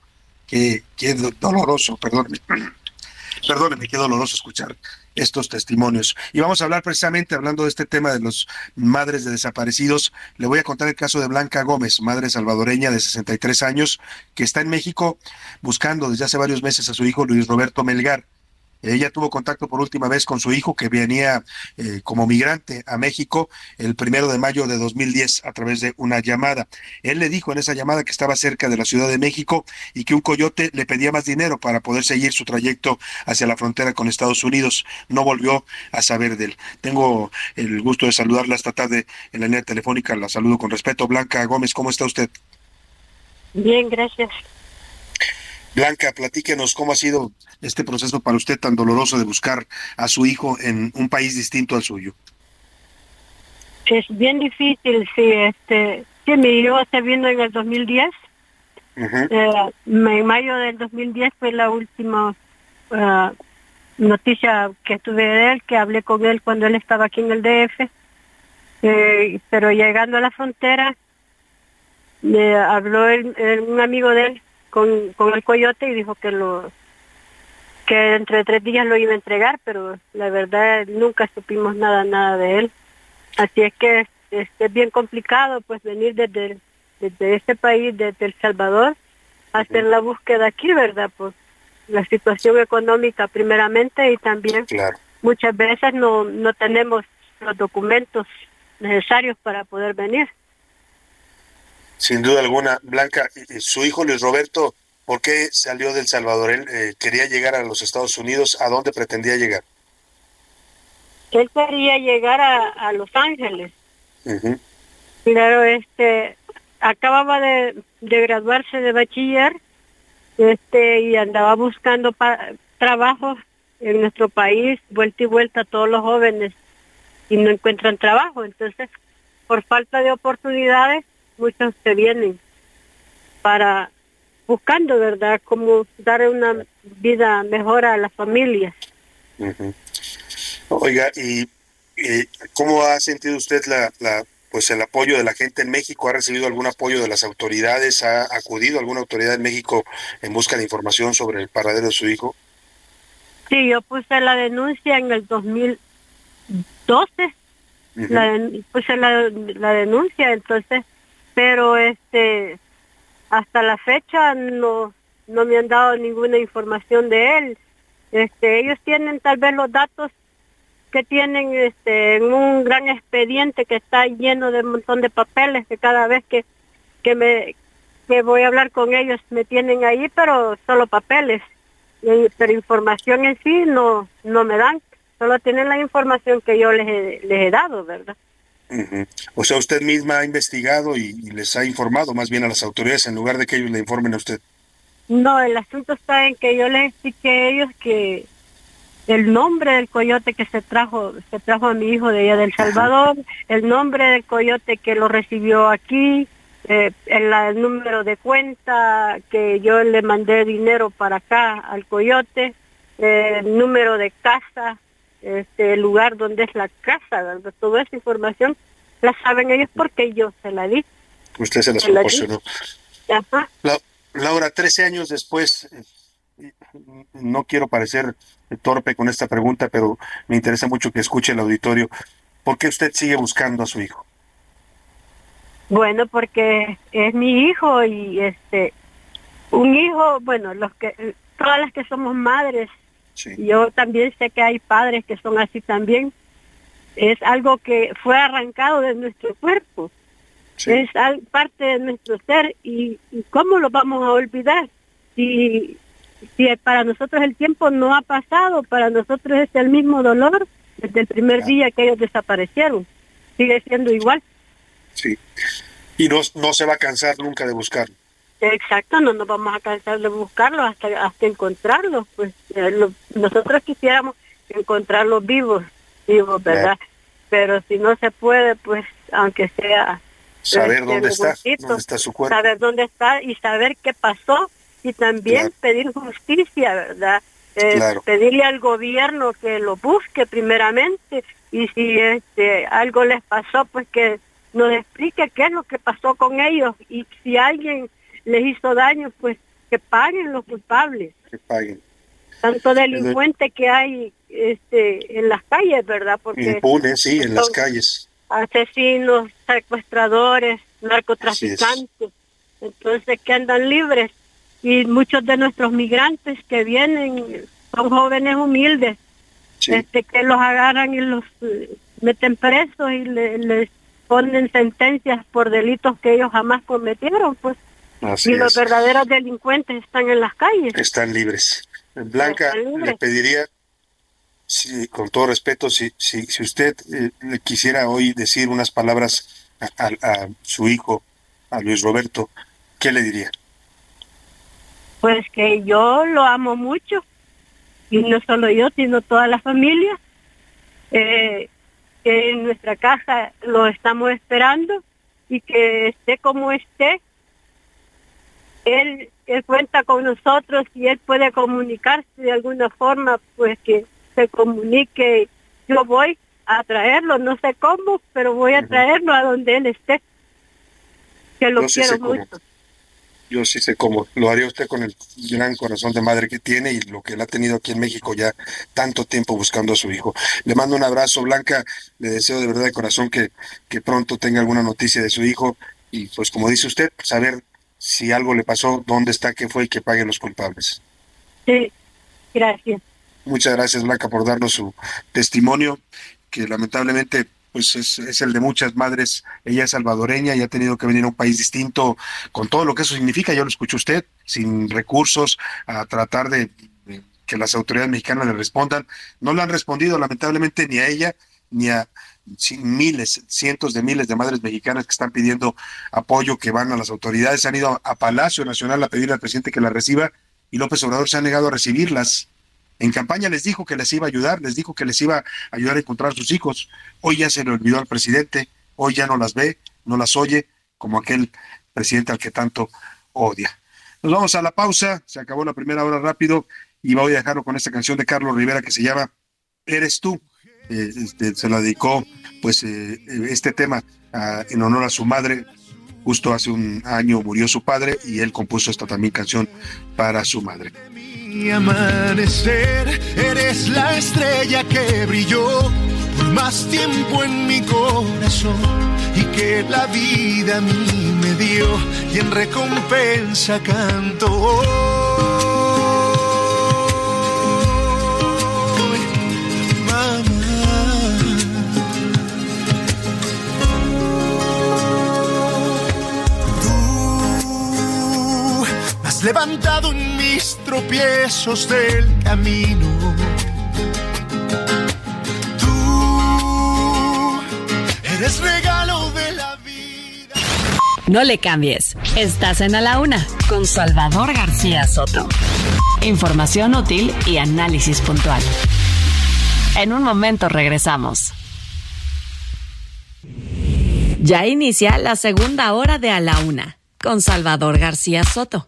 Qué, qué do- doloroso, perdóneme. Perdóneme, qué doloroso escuchar estos testimonios. Y vamos a hablar precisamente, hablando de este tema de los madres de desaparecidos, le voy a contar el caso de Blanca Gómez, madre salvadoreña de 63 años, que está en México buscando desde hace varios meses a su hijo Luis Roberto Melgar. Ella tuvo contacto por última vez con su hijo que venía eh, como migrante a México el primero de mayo de 2010 a través de una llamada. Él le dijo en esa llamada que estaba cerca de la Ciudad de México y que un coyote le pedía más dinero para poder seguir su trayecto hacia la frontera con Estados Unidos. No volvió a saber de él. Tengo el gusto de saludarla esta tarde en la línea telefónica. La saludo con respeto. Blanca Gómez, ¿cómo está usted? Bien, gracias. Blanca, platíquenos cómo ha sido este proceso para usted tan doloroso de buscar a su hijo en un país distinto al suyo. Es bien difícil, sí. Este, sí, mi hijo se vino en el 2010. Eh, en mayo del 2010 fue la última eh, noticia que tuve de él, que hablé con él cuando él estaba aquí en el DF. Eh, pero llegando a la frontera, me habló el- el- un amigo de él con, con el coyote y dijo que lo que entre tres días lo iba a entregar, pero la verdad nunca supimos nada, nada de él. Así es que es, es bien complicado pues venir desde, desde este país, desde El Salvador, a hacer la búsqueda aquí, ¿verdad? Pues la situación económica primeramente y también muchas veces no, no tenemos los documentos necesarios para poder venir. Sin duda alguna, Blanca, su hijo Luis Roberto, ¿por qué salió del Salvador? Él eh, quería llegar a los Estados Unidos, ¿a dónde pretendía llegar? Él quería llegar a, a Los Ángeles. Claro, este, acababa de, de graduarse de bachiller, este, y andaba buscando pa- trabajo en nuestro país, vuelta y vuelta todos los jóvenes y no encuentran trabajo. Entonces, por falta de oportunidades, muchos se vienen para buscando, ¿verdad?, cómo dar una vida mejor a las familias. Oiga, ¿y, y cómo ha sentido usted la, la, pues el apoyo de la gente en México? ¿Ha recibido algún apoyo de las autoridades? ¿Ha acudido alguna autoridad en México en busca de información sobre el paradero de su hijo? Sí, yo puse la denuncia en el 2012, la, puse la, la denuncia, entonces, pero este, hasta la fecha no, no me han dado ninguna información de él. Este, ellos tienen tal vez los datos que tienen este, en un gran expediente que está lleno de un montón de papeles que cada vez que, que me voy a hablar con ellos me tienen ahí, pero solo papeles. Pero información en sí no no me dan, solo tienen la información que yo les he, les he dado, ¿verdad? Ujú. O sea, usted misma ha investigado y, y les ha informado más bien a las autoridades en lugar de que ellos le informen a usted. No, el asunto está en que yo les expliqué a ellos que el nombre del coyote que se trajo, se trajo a mi hijo de allá del Salvador, el nombre del coyote que lo recibió aquí, eh, el número de cuenta que yo le mandé dinero para acá al coyote, eh, el número de casa, este, el lugar donde es la casa, ¿verdad? toda esa información la saben ellos porque yo se la di. Usted se la proporcionó. Ajá. La- Laura, 13 años después, eh, no quiero parecer torpe con esta pregunta, pero me interesa mucho que escuche el auditorio. ¿Por qué usted sigue buscando a su hijo? Bueno, porque es mi hijo y este un hijo, bueno, los que todas las que somos madres, yo también sé que hay padres que son así también. Es algo que fue arrancado de nuestro cuerpo. Es al- parte de nuestro ser y, y cómo lo vamos a olvidar si si para nosotros el tiempo no ha pasado, para nosotros es el mismo dolor desde el primer día que ellos desaparecieron. Sigue siendo igual. Sí. Y no, no se va a cansar nunca de buscarlo. Exacto, no nos vamos a cansar de buscarlos hasta hasta encontrarlos. Pues eh, lo- nosotros quisiéramos encontrarlos vivos, vivos, ¿verdad? Pero si no se puede, pues aunque sea Saber este, dónde está, huesito, dónde está su cuerpo. saber dónde está y saber qué pasó y también Claro. pedir justicia, ¿verdad? Eh, Claro. Pedirle al gobierno que lo busque primeramente y si este algo les pasó, pues que nos explique qué es lo que pasó con ellos y si alguien les hizo daño, pues que paguen los culpables. Que paguen. Tanto delincuente que hay este en las calles, ¿verdad? Porque Impune, sí, en las calles. asesinos, secuestradores, narcotraficantes, entonces que andan libres y muchos de nuestros migrantes que vienen son jóvenes humildes, este que los agarran y los eh, meten presos y le- les ponen sentencias por delitos que ellos jamás cometieron, pues Así y los verdaderos delincuentes están en las calles. Están libres. Blanca, Están libres. le pediría, si, con todo respeto, si, si, si usted eh, le quisiera hoy decir unas palabras a, a- a su hijo, a Luis Roberto, ¿qué le diría? Pues que yo lo amo mucho y no solo yo, sino toda la familia. Eh, que en nuestra casa lo estamos esperando y que esté como esté. Él, él cuenta con nosotros y él puede comunicarse de alguna forma, pues que se comunique. Yo voy a traerlo, no sé cómo, pero voy a traerlo a donde él esté. Que lo Yo sí quiero cómo. mucho. Yo sí sé cómo. Lo haría usted con el gran corazón de madre que tiene y lo que él ha tenido aquí en México ya tanto tiempo buscando a su hijo. Le mando un abrazo, Blanca. Le deseo de verdad de corazón que, que pronto tenga alguna noticia de su hijo y pues como dice usted, saber si algo le pasó, dónde está, qué fue y que paguen los culpables. Sí, gracias. Muchas gracias, Blanca, por darnos su testimonio, que lamentablemente pues es, es el de muchas madres. Ella es salvadoreña y ha tenido que venir a un país distinto con todo lo que eso significa. Ya lo escuchó usted, sin recursos, a tratar de, de que las autoridades mexicanas le respondan. No le han respondido, lamentablemente, ni a ella ni a miles, cientos de miles de madres mexicanas que están pidiendo apoyo, que van a las autoridades, han ido a Palacio Nacional a pedirle al presidente que la reciba y López Obrador se ha negado a recibirlas En campaña les dijo que les iba a ayudar, les dijo que les iba a ayudar a encontrar a sus hijos. Hoy ya se le olvidó al presidente, hoy ya no las ve, no las oye, como aquel presidente al que tanto odia. Nos vamos a la pausa, se acabó la primera hora rápido y voy a dejarlo con esta canción de Carlos Rivera que se llama Eres tú. Eh, este, se la dedicó pues eh, este tema ah, en honor a su madre. Justo hace un año murió su padre y él compuso esta también canción para su madre. Mi amanecer, eres la estrella que brilló por más tiempo en mi corazón y que la vida a mí me dio y en recompensa canto. Levantado en mis tropiezos del camino. Tú eres regalo de la No le cambies. Estás en A la Una con Salvador García Soto. Información útil y análisis puntual. En un momento regresamos. Ya inicia la segunda hora de A la Una con Salvador García Soto.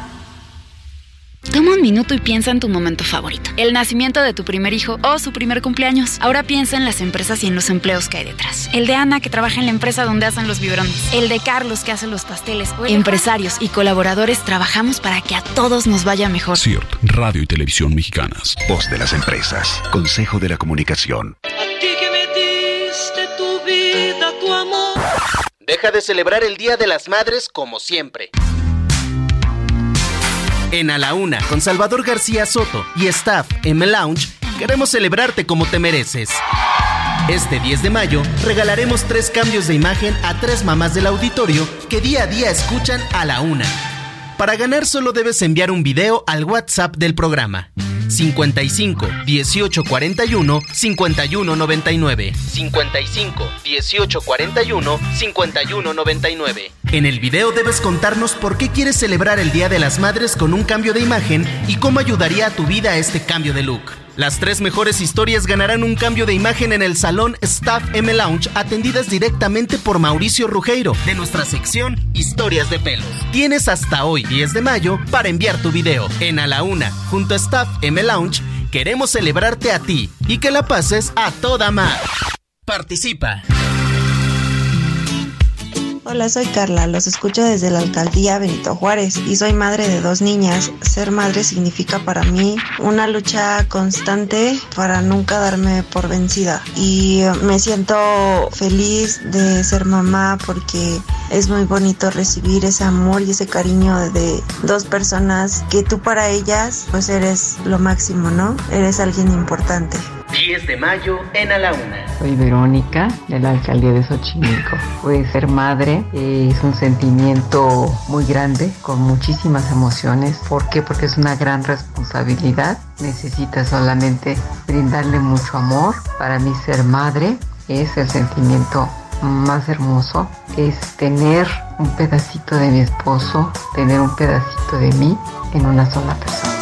Toma un minuto y piensa en tu momento favorito. El nacimiento de tu primer hijo o su primer cumpleaños. Ahora piensa en las empresas y en los empleos que hay detrás. El de Ana, que trabaja en la empresa donde hacen los biberones. El de Carlos, que hace los pasteles. O Empresarios y colaboradores trabajamos para que a todos nos vaya mejor. CIRT, Radio y Televisión Mexicanas. Voz de las empresas. Consejo de la Comunicación. ti que me diste tu vida, tu amor. Deja de celebrar el Día de las Madres como siempre. En A la Una, con Salvador García Soto y staff M Lounge, queremos celebrarte como te mereces. Este 10 de mayo regalaremos tres cambios de imagen a tres mamás del auditorio que día a día escuchan A la Una. Para ganar solo debes enviar un video al WhatsApp del programa. 55 18 41 51 99 55 18 41 51 99 En el video debes contarnos por qué quieres celebrar el Día de las Madres con un cambio de imagen y cómo ayudaría a tu vida este cambio de look. Las tres mejores historias ganarán un cambio de imagen en el salón Staff M Lounge atendidas directamente por Mauricio Rugeiro de nuestra sección Historias de pelos. Tienes hasta hoy 10 de mayo para enviar tu video en A la Una junto a Staff M Lounge. Queremos celebrarte a ti y que la pases a toda mar. Participa. Hola, soy Carla, los escucho desde la alcaldía Benito Juárez y soy madre de dos niñas. Ser madre significa para mí una lucha constante para nunca darme por vencida y eh, me siento feliz de ser mamá porque es muy bonito recibir ese amor y ese cariño de dos personas que tú para ellas pues eres lo máximo, ¿no? Eres alguien importante. 10 de mayo en A la Una. Soy Verónica de la alcaldía de Xochimilco. Pues ser madre es un sentimiento muy grande, con muchísimas emociones. ¿Por qué? Porque es una gran responsabilidad. Necesitas solamente brindarle mucho amor. Para mí ser madre es el sentimiento más hermoso. Es tener un pedacito de mi esposo, tener un pedacito de mí en una sola persona.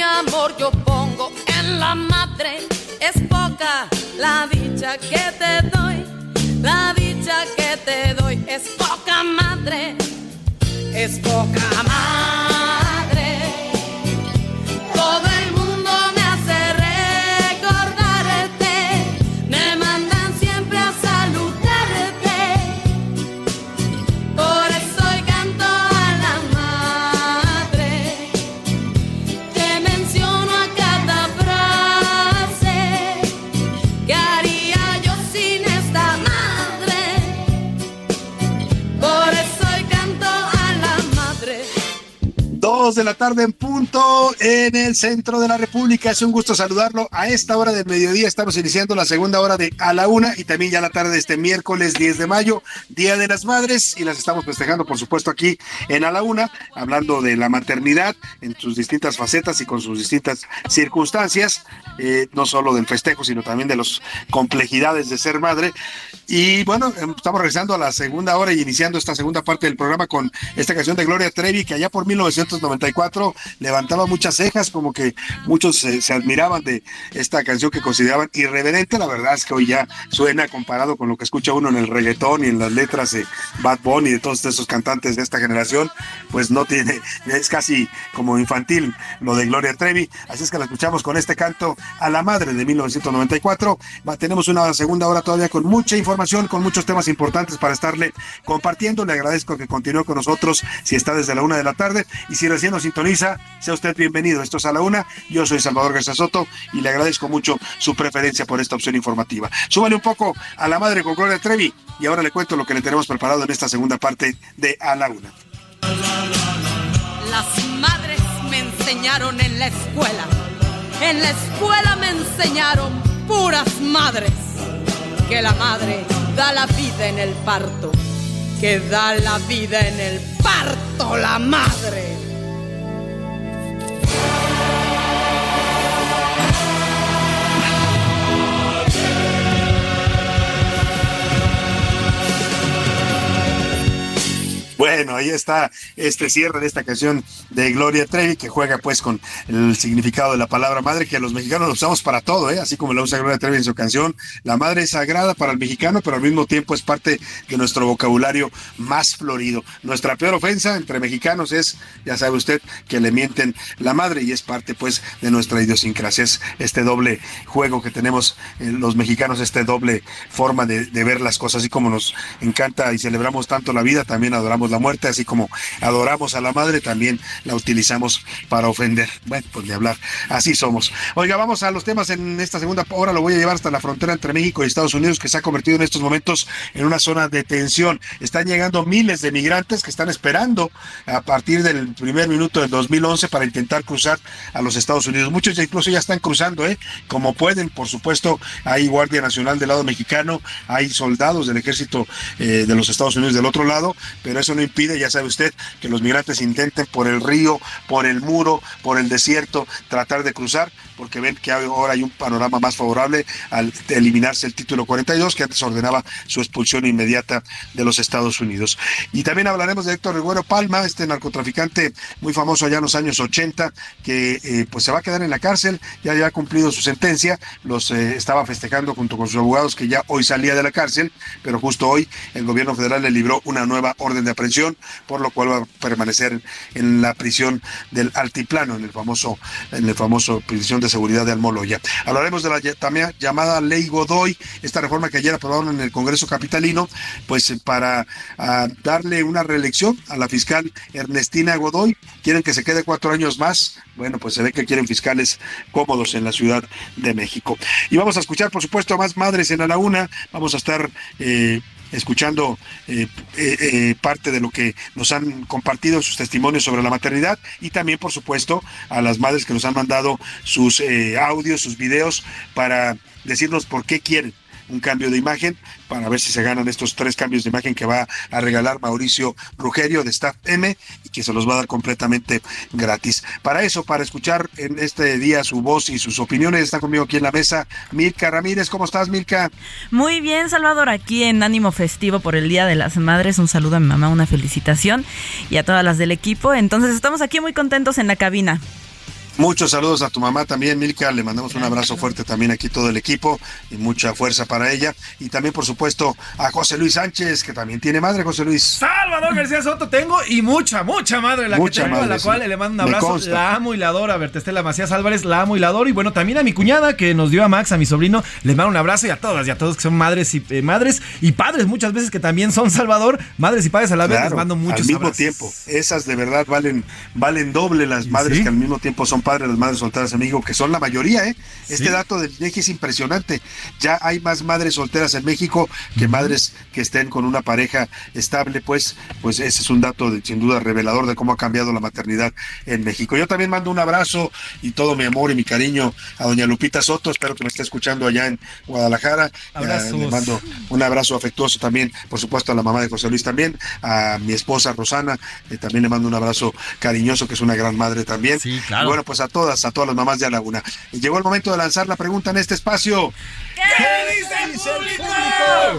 Mi amor yo pongo en la madre. Es poca la dicha que te doy. La dicha que te doy es poca madre. Es poca madre. de la tarde en punto en el centro de la República. Es un gusto saludarlo. A esta hora del mediodía estamos iniciando la segunda hora de A la Una y también ya la tarde de este miércoles 10 de mayo, Día de las Madres, y las estamos festejando, por supuesto, aquí en A la Una, hablando de la maternidad en sus distintas facetas y con sus distintas circunstancias, eh, no solo del festejo, sino también de las complejidades de ser madre. Y bueno, estamos regresando a la segunda hora y iniciando esta segunda parte del programa con esta canción de Gloria Trevi, que allá por 1990 1994 levantaba muchas cejas, como que muchos se, admiraban de esta canción que consideraban irreverente. La verdad es que hoy ya suena comparado con lo que escucha uno en el reggaetón y en las letras de Bad Bunny y de todos esos cantantes de esta generación, pues no tiene, es casi como infantil lo de Gloria Trevi. Así es que la escuchamos con este canto a la madre de 1994. Va- tenemos una segunda hora todavía con mucha información, con muchos temas importantes para estarle compartiendo. Le agradezco que continúe con nosotros si está desde la una de la tarde y si recién nos sintoniza, sea usted bienvenido. Esto es a la una. Yo soy Salvador García Soto y le agradezco mucho su preferencia por esta opción informativa. Súbale un poco a la madre con Gloria Trevi y ahora le cuento lo que le tenemos preparado en esta segunda parte de A la una. Las madres me enseñaron en la escuela. En la escuela me enseñaron puras madres. Que la madre da la vida en el parto. Que da la vida en el parto la madre. Bueno, ahí está este cierre de esta canción de Gloria Trevi que juega pues con el significado de la palabra madre que los mexicanos lo usamos para todo, ¿eh? así como la usa Gloria Trevi en su canción. La madre es sagrada para el mexicano, pero al mismo tiempo es parte de nuestro vocabulario más florido. Nuestra peor ofensa entre mexicanos es, ya sabe usted, que le mienten la madre y es parte pues de nuestra idiosincrasia. Es este doble juego que tenemos eh, los mexicanos, este doble forma de, de ver las cosas, así como nos encanta y celebramos tanto la vida, también adoramos la muerte, así como adoramos a la madre, también la utilizamos para ofender. Bueno, pues de hablar, así somos. Oiga, vamos a los temas en esta segunda hora, lo voy a llevar hasta la frontera entre México y Estados Unidos, que se ha convertido en estos momentos en una zona de tensión. Están llegando miles de migrantes que están esperando a partir del primer minuto del 2011 para intentar cruzar a los Estados Unidos. Muchos ya incluso ya están cruzando, ¿eh? Como pueden, por supuesto, hay Guardia Nacional del lado mexicano, hay soldados del ejército eh, de los Estados Unidos del otro lado, pero eso no impide, ya sabe usted, que los migrantes intenten por el río, por el muro, por el desierto, tratar de cruzar, porque ven que ahora hay un panorama más favorable al eliminarse el título 42, que antes ordenaba su expulsión inmediata de los Estados Unidos. Y también hablaremos de Héctor Riguero Palma, este narcotraficante muy famoso allá en los años 80, que eh, pues se va a quedar en la cárcel, ya ya ha cumplido su sentencia, los eh, estaba festejando junto con sus abogados que ya hoy salía de la cárcel, pero justo hoy el gobierno federal le libró una nueva orden de aprehensión, por lo cual va a permanecer en la prisión del altiplano, en el famoso, en el famoso prisión de seguridad de Almoloya. Hablaremos de la también llamada Ley Godoy, esta reforma que ayer aprobaron en el Congreso Capitalino, pues eh, para ah, darle una reelección a la fiscal Ernestina Godoy. Quieren que se quede cuatro años más. Bueno, pues se ve que quieren fiscales cómodos en la Ciudad de México. Y vamos a escuchar, por supuesto, a más madres en la una. Vamos a estar eh, escuchando eh, eh, eh, parte de lo que nos han compartido sus testimonios sobre la maternidad y también, por supuesto, a las madres que nos han mandado sus eh, audios, sus videos para decirnos por qué quieren un cambio de imagen para ver si se ganan estos tres cambios de imagen que va a regalar Mauricio Rugerio de Staff M y que se los va a dar completamente gratis. Para eso, para escuchar en este día su voz y sus opiniones, está conmigo aquí en la mesa Milka Ramírez. ¿Cómo estás, Milka? Muy bien, Salvador, aquí en ánimo festivo por el Día de las Madres. Un saludo a mi mamá, una felicitación y a todas las del equipo. Entonces, estamos aquí muy contentos en la cabina. Muchos saludos a tu mamá también, Milka. Le mandamos un abrazo fuerte también aquí todo el equipo y mucha fuerza para ella. Y también, por supuesto, a José Luis Sánchez, que también tiene madre, José Luis. Salvador García Soto tengo y mucha, mucha madre la Mucha que tengo, a la sí. cual le mando un abrazo. La amo y la adoro. A Bertestela Macías Álvarez, la amo y la adoro. Y bueno, también a mi cuñada que nos dio a Max, a mi sobrino, les mando un abrazo y a todas y a todos que son madres y eh, madres y padres muchas veces que también son Salvador, madres y padres a la vez. Les mando muchos al mismo abrazos. tiempo. Esas de verdad valen, valen doble las madres sí? que al mismo tiempo son padres padres, las madres solteras en México, que son la mayoría, ¿eh? Este Sí. dato del INEGI es impresionante. Ya hay más madres solteras en México que madres que estén con una pareja estable, pues, pues ese es un dato de- sin duda revelador de cómo ha cambiado la maternidad en México. Yo también mando un abrazo y todo mi amor y mi cariño a doña Lupita Soto, espero que me esté escuchando allá en Guadalajara. Abrazos. Le mando un abrazo afectuoso también, por supuesto, a la mamá de José Luis también, a mi esposa Rosana, eh, también le mando un abrazo cariñoso, que es una gran madre también. claro. Y bueno, pues a todas, a todas las mamás de Laguna. Llegó el momento de lanzar la pregunta en este espacio.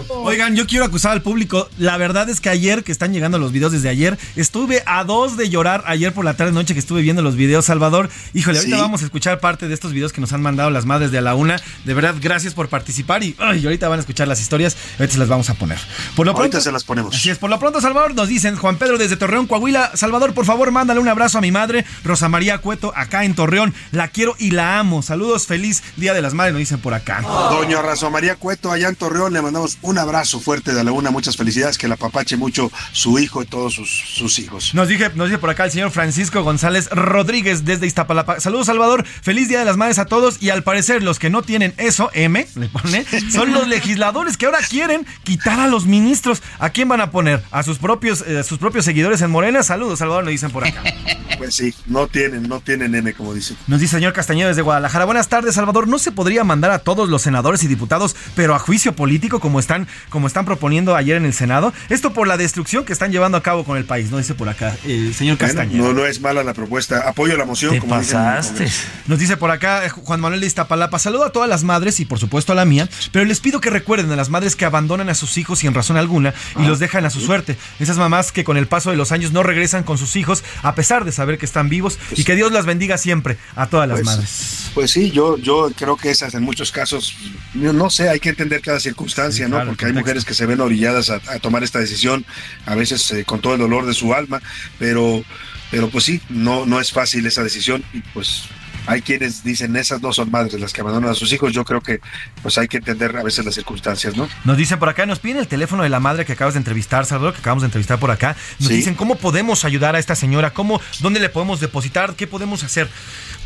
Oigan, yo quiero acusar al público. La verdad es que ayer, que están llegando los videos desde ayer, estuve a dos de llorar ayer por la tarde noche que estuve viendo los videos, Salvador. Híjole, ahorita Sí. vamos a escuchar parte de estos videos que nos han mandado las madres de a la una. De verdad, gracias por participar y, ay, ahorita van a escuchar las historias. Ahorita se las vamos a poner. Por lo Ahorita pronto, se las ponemos. Así es, por lo pronto, Salvador, nos dicen Juan Pedro desde Torreón, Coahuila. Salvador, por favor, mándale un abrazo a mi madre, Rosa María Cueto, acá en Torreón. La quiero y la amo. Saludos, feliz Día de las Madres, nos dicen por acá. Doña Razo María Cueto, allá en Torreón, le mandamos un abrazo fuerte de A Laguna, muchas felicidades, que la apapache mucho su hijo y todos sus, sus hijos. Nos, dije, nos dice por acá el señor Francisco González Rodríguez desde Iztapalapa. Saludos, Salvador. Feliz Día de las Madres a todos. Y al parecer, los que no tienen eso, M, le pone, son los legisladores que ahora quieren quitar a los ministros. ¿A quién van a poner? ¿A sus propios, eh, a sus propios seguidores en Morena? Saludos, Salvador, nos dicen por acá. Pues sí, no tienen, no tienen M, como dicen. Nos dice señor Castañeda desde Guadalajara. Buenas tardes, Salvador. ¿No se podría mandar a todos los senadores y diputados, pero a juicio político, como están, como están proponiendo ayer en el Senado? Esto por la destrucción que están llevando a cabo con el país, ¿no? Dice por acá el señor Bueno, Castañeda. no, no es mala la propuesta. Apoyo la moción, Te como pasaste. Nos dice por acá eh, Juan Manuel de Iztapalapa. Saludo a todas las madres y por supuesto a la mía, pero les pido que recuerden a las madres que abandonan a sus hijos sin razón alguna y los dejan a su suerte. Esas mamás que con el paso de los años no regresan con sus hijos a pesar de saber que están vivos y que Dios las bendiga siempre a todas las Pues, madres. Pues sí, yo, yo creo que esas en muchos casos, yo no sé, hay que entender cada circunstancia, Sí, ¿no? claro, Porque hay mujeres que se ven orilladas a, a tomar esta decisión, a veces eh, con todo el dolor de su alma, pero, pero pues sí, no, no es fácil esa decisión y pues hay quienes dicen esas no son madres las que abandonan a sus hijos, yo creo que pues hay que entender a veces las circunstancias, ¿no? Nos dicen por acá, nos piden el teléfono de la madre que acabas de entrevistar, Salvador, que acabamos de entrevistar por acá. Nos Sí. dicen cómo podemos ayudar a esta señora, cómo, dónde le podemos depositar, qué podemos hacer.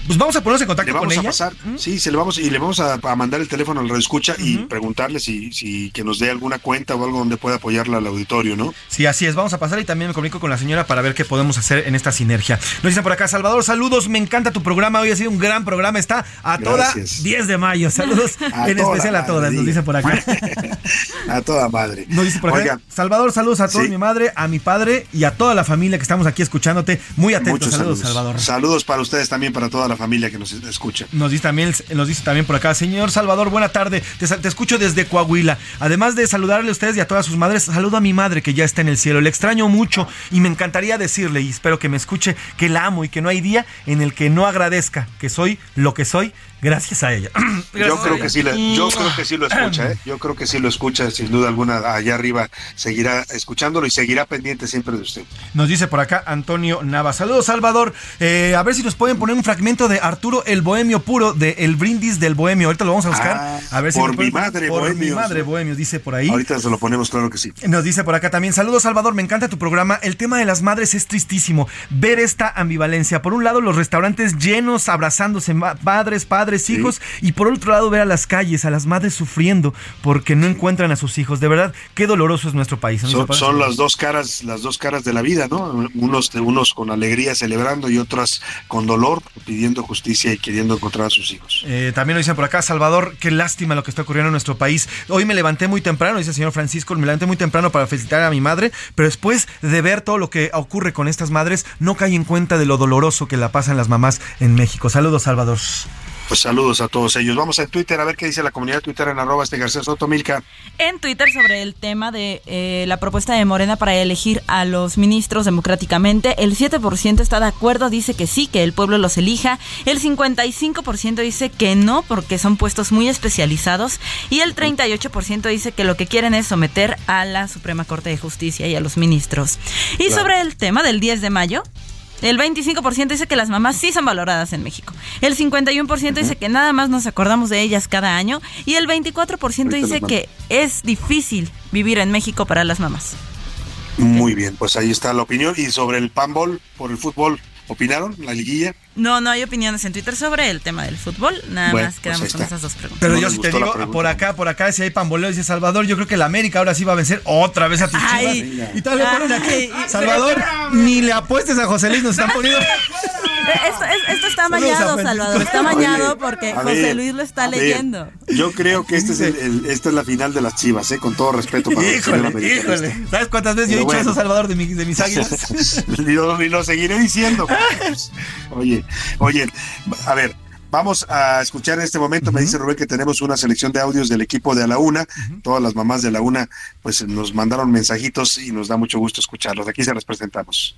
Pues vamos a ponernos en contacto Le vamos con a ella. pasar, sí, se le vamos y le vamos a, a mandar el teléfono al escucha y preguntarle si, si que nos dé alguna cuenta o algo donde pueda apoyarla al auditorio, ¿no? Sí, así es. Vamos a pasar y también me comunico con la señora para ver qué podemos hacer en esta sinergia. Nos dicen por acá, Salvador, saludos, me encanta tu programa. Hoy ha sido un gran programa. Está a toda Gracias. 10 de mayo. Saludos A en especial a madre, todas, nos dicen por acá. A toda madre. Nos dice por acá, Oiga, Salvador, saludos a toda Sí. mi madre, a mi padre y a toda la familia que estamos aquí escuchándote. Muy atentos. saludos. Salvador. Saludos para ustedes también, para toda la familia que nos escucha. Nos dice también, nos dice también por acá, señor Salvador, buena tarde. Te, te escucho desde Coahuila. Además de saludarle a ustedes y a todas sus madres, saludo a mi madre que ya está en el cielo. Le extraño mucho y me encantaría decirle, y espero que me escuche, que la amo y que no hay día en el que no agradezca que soy lo que soy gracias a ella. Yo a creo ella. que sí, la- yo creo que sí lo escucha, ¿eh? Yo creo que sí lo escucha, sin duda alguna, allá arriba seguirá escuchándolo y seguirá pendiente siempre de usted. Nos dice por acá Antonio Nava. Saludos, Salvador. Eh, a ver si nos pueden poner un fragmento de Arturo el Bohemio puro de El Brindis del Bohemio. Ahorita lo vamos a buscar. Ah, a ver si por nos pueden- mi madre, Por mi Bohemios, madre. Bohemio, dice por ahí. Ahorita se lo ponemos, claro que sí. Nos dice por acá también, saludos Salvador, me encanta tu programa. El tema de las madres es tristísimo. Ver esta ambivalencia. Por un lado, los restaurantes llenos, abrazándose ma- padres, padres, hijos. Y por otro lado, ver a las calles, a las madres sufriendo porque no encuentran a sus hijos. De verdad, qué doloroso es nuestro país. ¿no? Son, son las dos caras, las dos caras de la vida, ¿no? Unos, unos con alegría celebrando y otras con dolor pidiendo justicia y queriendo encontrar a sus hijos. Eh, también nos dicen por acá, Salvador, qué lástima lo que está ocurriendo en nuestro país. Hoy me levanté muy temprano, dice el señor Francisco, me levanté muy temprano para felicitar a mi madre, pero después de ver todo lo que ocurre con estas madres, no caí en cuenta de lo doloroso que la pasan las mamás en México. Saludos, Salvador. Pues saludos a todos ellos. Vamos a Twitter a ver qué dice la comunidad de Twitter en arroba este García Soto Milka. En Twitter sobre el tema de eh, la propuesta de Morena para elegir a los ministros democráticamente, el 7% está de acuerdo, dice que sí, que el pueblo los elija, el 55% dice que no, porque son puestos muy especializados, y el 38% dice que lo que quieren es someter a la Suprema Corte de Justicia y a los ministros. Y Claro. sobre el tema del 10 de mayo, el 25% dice que las mamás sí son valoradas en México. El 51% dice que nada más nos acordamos de ellas cada año. Y el 24% Ahorita dice que es difícil vivir en México para las mamás. Muy bien, pues ahí está la opinión. Y sobre el panball por el fútbol, ¿opinaron? ¿La liguilla? No, no hay opiniones en Twitter sobre el tema del fútbol. Nada Bueno, más pues quedamos con esas dos preguntas. Pero No yo sí te digo, por acá, por acá, si hay pamboleo, dice Salvador, yo creo que la América ahora sí va a vencer otra vez a tus Ay. chivas. Y tal le ponen aquí, Ay. Salvador, ni le apuestes a José Luis, nos están poniendo. Esto, es- esto está mañado. Salvador. Está mañado Oye, porque José Luis lo está ver, leyendo. Yo creo que este es el- el- esta es la final de las chivas, ¿eh? con todo respeto para el Híjole, americanista. híjole. ¿Sabes cuántas veces yo he dicho bueno. eso, Salvador, de, mi- de mis águilas? y, lo, y lo seguiré diciendo. Oye, oye, a ver, vamos a escuchar en este momento. Me dice Rubén que tenemos una selección de audios del equipo de A la Una. Todas las mamás de A la Una, pues nos mandaron mensajitos y nos da mucho gusto escucharlos. Aquí se los presentamos.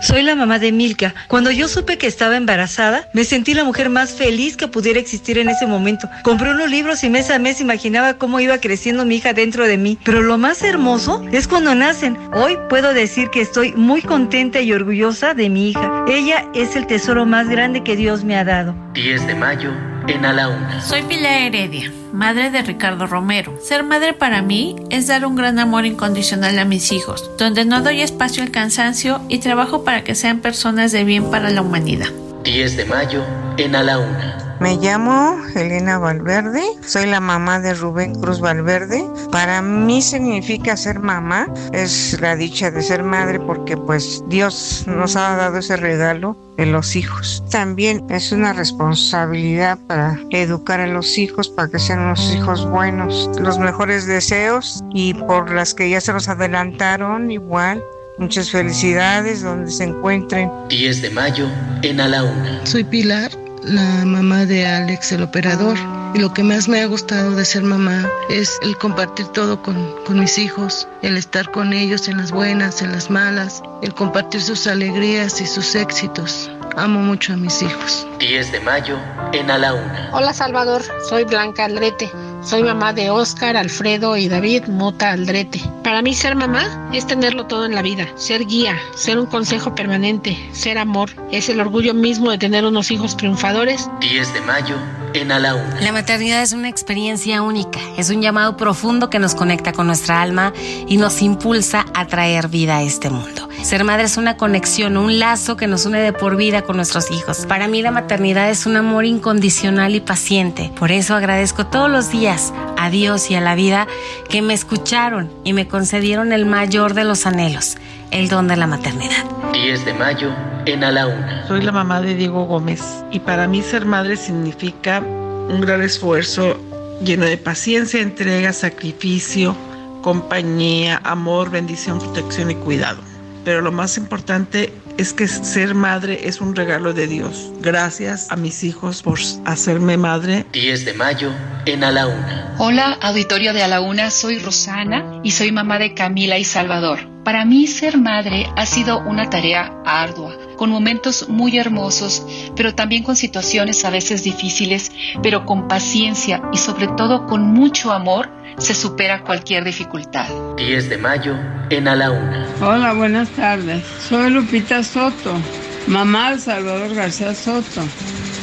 Soy la mamá de Milka. Cuando yo supe que estaba embarazada, me sentí la mujer más feliz que pudiera existir en ese momento. Compré unos libros y mes a mes imaginaba cómo iba creciendo mi hija dentro de mí. Pero lo más hermoso es cuando nacen. Hoy puedo decir que estoy muy contenta y orgullosa de mi hija. Ella es el tesoro más grande que Dios me ha dado. 10 de mayo en A la Una. Soy Pilar Heredia, madre de Ricardo Romero. Ser madre para mí es dar un gran amor incondicional a mis hijos, donde no doy espacio al cansancio y trabajo para que sean personas de bien para la humanidad. 10 de mayo en A la Una. Me llamo Elena Valverde, soy la mamá de Rubén Cruz Valverde. Para mí significa ser mamá, es la dicha de ser madre porque pues Dios nos ha dado ese regalo de los hijos. También es una responsabilidad para educar a los hijos, para que sean unos hijos buenos. Los mejores deseos y por las que ya se nos adelantaron igual. Muchas felicidades donde se encuentren. 10 de mayo en A la Una. Soy Pilar, la mamá de Alex, el operador. Y lo que más me ha gustado de ser mamá es el compartir todo con, con mis hijos, el estar con ellos en las buenas, en las malas, el compartir sus alegrías y sus éxitos. Amo mucho a mis hijos. 10 de mayo en A la Una. Hola Salvador, soy Blanca Aldrete. Soy mamá de Oscar, Alfredo y David Mota Aldrete. Para mí ser mamá es tenerlo todo en la vida, ser guía, ser un consejo permanente, ser amor. Es el orgullo mismo de tener unos hijos triunfadores 10 de mayo en A la Una. La maternidad es una experiencia única, es un llamado profundo que nos conecta con nuestra alma y nos impulsa a traer vida a este mundo. Ser madre es una conexión, un lazo que nos une de por vida con nuestros hijos. Para mí la maternidad es un amor incondicional y paciente. Por eso agradezco todos los días a Dios y a la vida que me escucharon y me concedieron el mayor de los anhelos, el don de la maternidad. 10 de mayo en A la Una. Soy la mamá de Diego Gómez y para mí ser madre significa un gran esfuerzo lleno de paciencia, entrega, sacrificio, compañía, amor, bendición, protección y cuidado. Pero lo más importante es que ser madre es un regalo de Dios. Gracias a mis hijos por hacerme madre 10 de mayo en A la Una. Hola, auditorio de A la Una, soy Rosana y soy mamá de Camila y Salvador. Para mí ser madre ha sido una tarea ardua, con momentos muy hermosos, pero también con situaciones a veces difíciles, pero con paciencia y sobre todo con mucho amor se supera cualquier dificultad. 10 de mayo en A la Una. Hola, buenas tardes. Soy Lupita Soto, mamá de Salvador García Soto.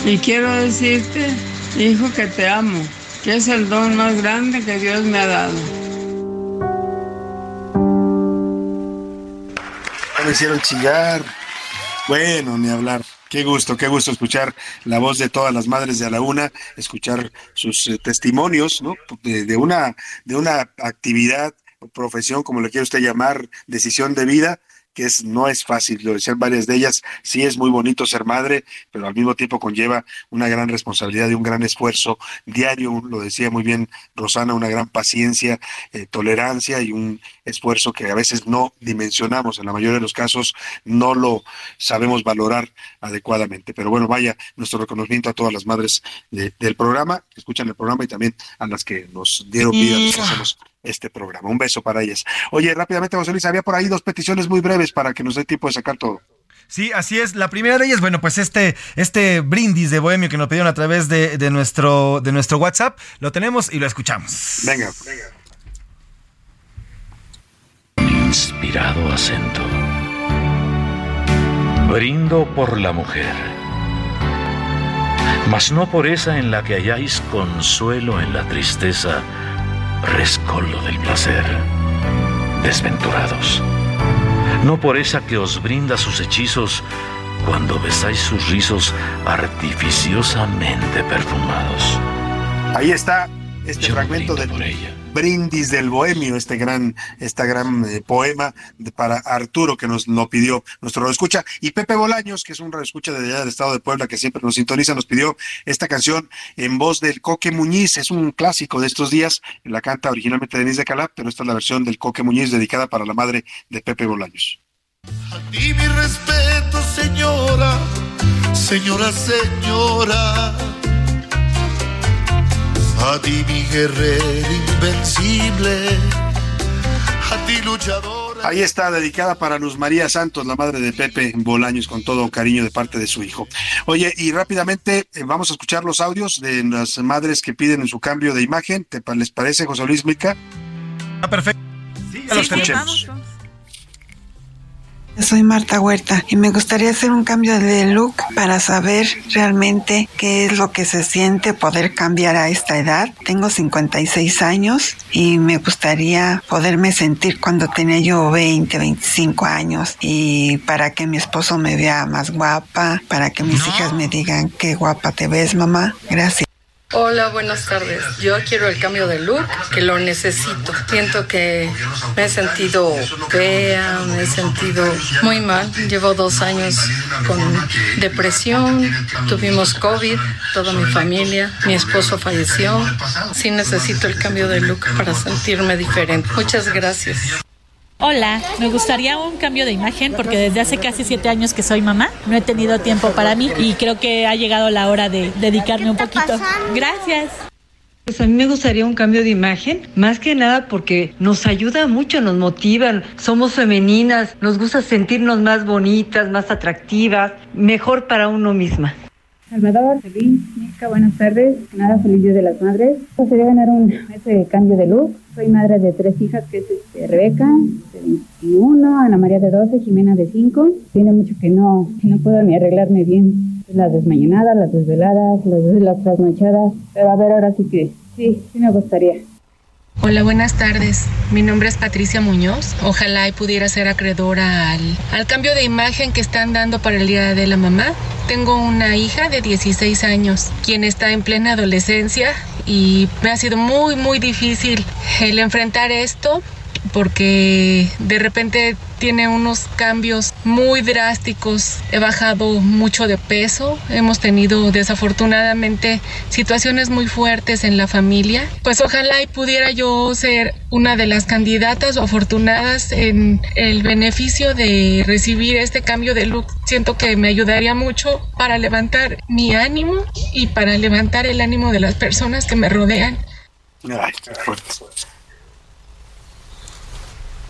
Y quiero decirte, hijo, que te amo, que es el don más grande que Dios me ha dado. Me hicieron chillar. Bueno, ni hablar. Qué gusto, qué gusto escuchar la voz de todas las madres de a la una, escuchar sus eh, testimonios, ¿no? De, de una de una actividad, profesión, como le quiere usted llamar, decisión de vida, que es, no es fácil, lo decían varias de ellas, sí es muy bonito ser madre, pero al mismo tiempo conlleva una gran responsabilidad y un gran esfuerzo diario, lo decía muy bien Rosana, una gran paciencia, eh, tolerancia y un esfuerzo que a veces no dimensionamos, en la mayoría de los casos no lo sabemos valorar adecuadamente. Pero bueno, vaya nuestro reconocimiento a todas las madres de- del programa, que escuchan el programa y también a las que nos dieron vida, los que hacemos este programa. Un beso para ellas. Oye, rápidamente, José Luis, había por ahí dos peticiones muy breves para que nos dé tiempo de sacar todo. Sí, así es. La primera de ellas, bueno, pues este, este brindis de Bohemio que nos pidieron a través de, de nuestro, de nuestro WhatsApp, lo tenemos y lo escuchamos. Venga. Inspirado acento. Brindo por la mujer, mas no por esa en la que halláis consuelo en la tristeza, rescoldo del placer. Desventurados. no por esa que os brinda sus hechizos cuando besáis sus rizos artificiosamente perfumados. Ahí está este Yo fragmento del por ella. Brindis del Bohemio, este gran, esta gran eh, poema para Arturo que nos lo pidió nuestro escucha y Pepe Bolaños, que es un escucha de allá del estado de Puebla que siempre nos sintoniza, nos pidió esta canción en voz del Coque Muñiz, es un clásico de estos días, la canta originalmente Denise de Calab, pero esta es la versión del Coque Muñiz dedicada para la madre de Pepe Bolaños. Y mi respeto, señora, señora, señora. A ti, mi guerrero invencible. A ti, luchadora. Ahí está, dedicada para Luz María Santos, la madre de Pepe Bolaños, con todo cariño de parte de su hijo. Oye, y rápidamente eh, vamos a escuchar los audios de las madres que piden en su cambio de imagen. ¿Te, ¿Les parece, José Luis Mica? Ah, perfecto. Sí, ya los escuchemos. Soy Marta Huerta y me gustaría hacer un cambio de look para saber realmente qué es lo que se siente poder cambiar a esta edad. Tengo 56 años y me gustaría poderme sentir cuando tenía yo 20, 25 años y para que mi esposo me vea más guapa, para que mis hijas me digan qué guapa te ves, mamá. Gracias. Hola, buenas tardes. Yo quiero el cambio de look, que lo necesito. Siento que me he sentido fea, me he sentido muy mal. Llevo dos años con depresión, tuvimos COVID, toda mi familia, mi esposo falleció. Sí necesito el cambio de look para sentirme diferente. Muchas gracias. Hola, me gustaría un cambio de imagen porque desde hace casi siete años que soy mamá, no he tenido tiempo para mí y creo que ha llegado la hora de dedicarme un poquito. Gracias. Pues a mí me gustaría un cambio de imagen, más que nada porque nos ayuda mucho, nos motivan, somos femeninas, nos gusta sentirnos más bonitas, más atractivas, mejor para uno misma. Salvador, feliz, Mica, buenas tardes. Nada, feliz Día de las Madres. Pues sería ganar un ese cambio de look. Soy madre de tres hijas, que es este, Rebeca, de 21, Ana María de 12, Jimena de 5. Tiene mucho que no, que no puedo ni arreglarme bien. Las desmañanadas, las desveladas, las, las trasnochadas. Pero a ver, ahora sí que sí, sí me gustaría. Hola, buenas tardes. Mi nombre es Patricia Muñoz. Ojalá pudiera ser acreedora al, al cambio de imagen que están dando para el Día de la Mamá. Tengo una hija de 16 años, quien está en plena adolescencia y me ha sido muy, muy difícil el enfrentar esto porque de repente tiene unos cambios muy drásticos. He bajado mucho de peso, hemos tenido desafortunadamente situaciones muy fuertes en la familia. Pues ojalá y pudiera yo ser una de las candidatas o afortunadas en el beneficio de recibir este cambio de look. Siento que me ayudaría mucho para levantar mi ánimo y para levantar el ánimo de las personas que me rodean. Ay, qué fuerte.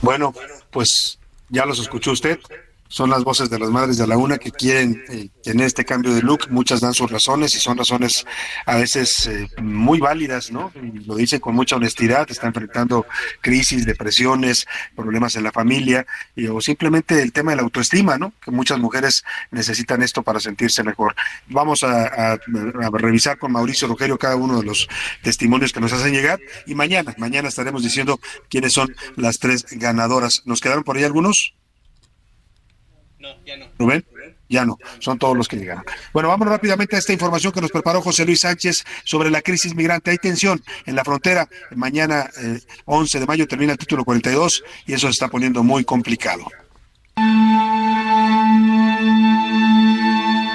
Bueno, pues ya los escuchó usted. Son las voces de las madres de la una que quieren eh, tener este cambio de look. Muchas dan sus razones y son razones a veces eh, muy válidas, ¿no? Lo dicen con mucha honestidad. Está enfrentando crisis, depresiones, problemas en la familia y, o simplemente el tema de la autoestima, ¿no? Que muchas mujeres necesitan esto para sentirse mejor. Vamos a, a- a revisar con Mauricio Rogerio cada uno de los testimonios que nos hacen llegar y mañana, mañana estaremos diciendo quiénes son las tres ganadoras. ¿Nos quedaron por ahí algunos? Rubén, ya no, son todos los que llegaron. Bueno, vamos rápidamente a esta información que nos preparó José Luis Sánchez sobre la crisis migrante. Hay tensión en la frontera. Mañana, eh, 11 de mayo, termina el título 42 y eso se está poniendo muy complicado.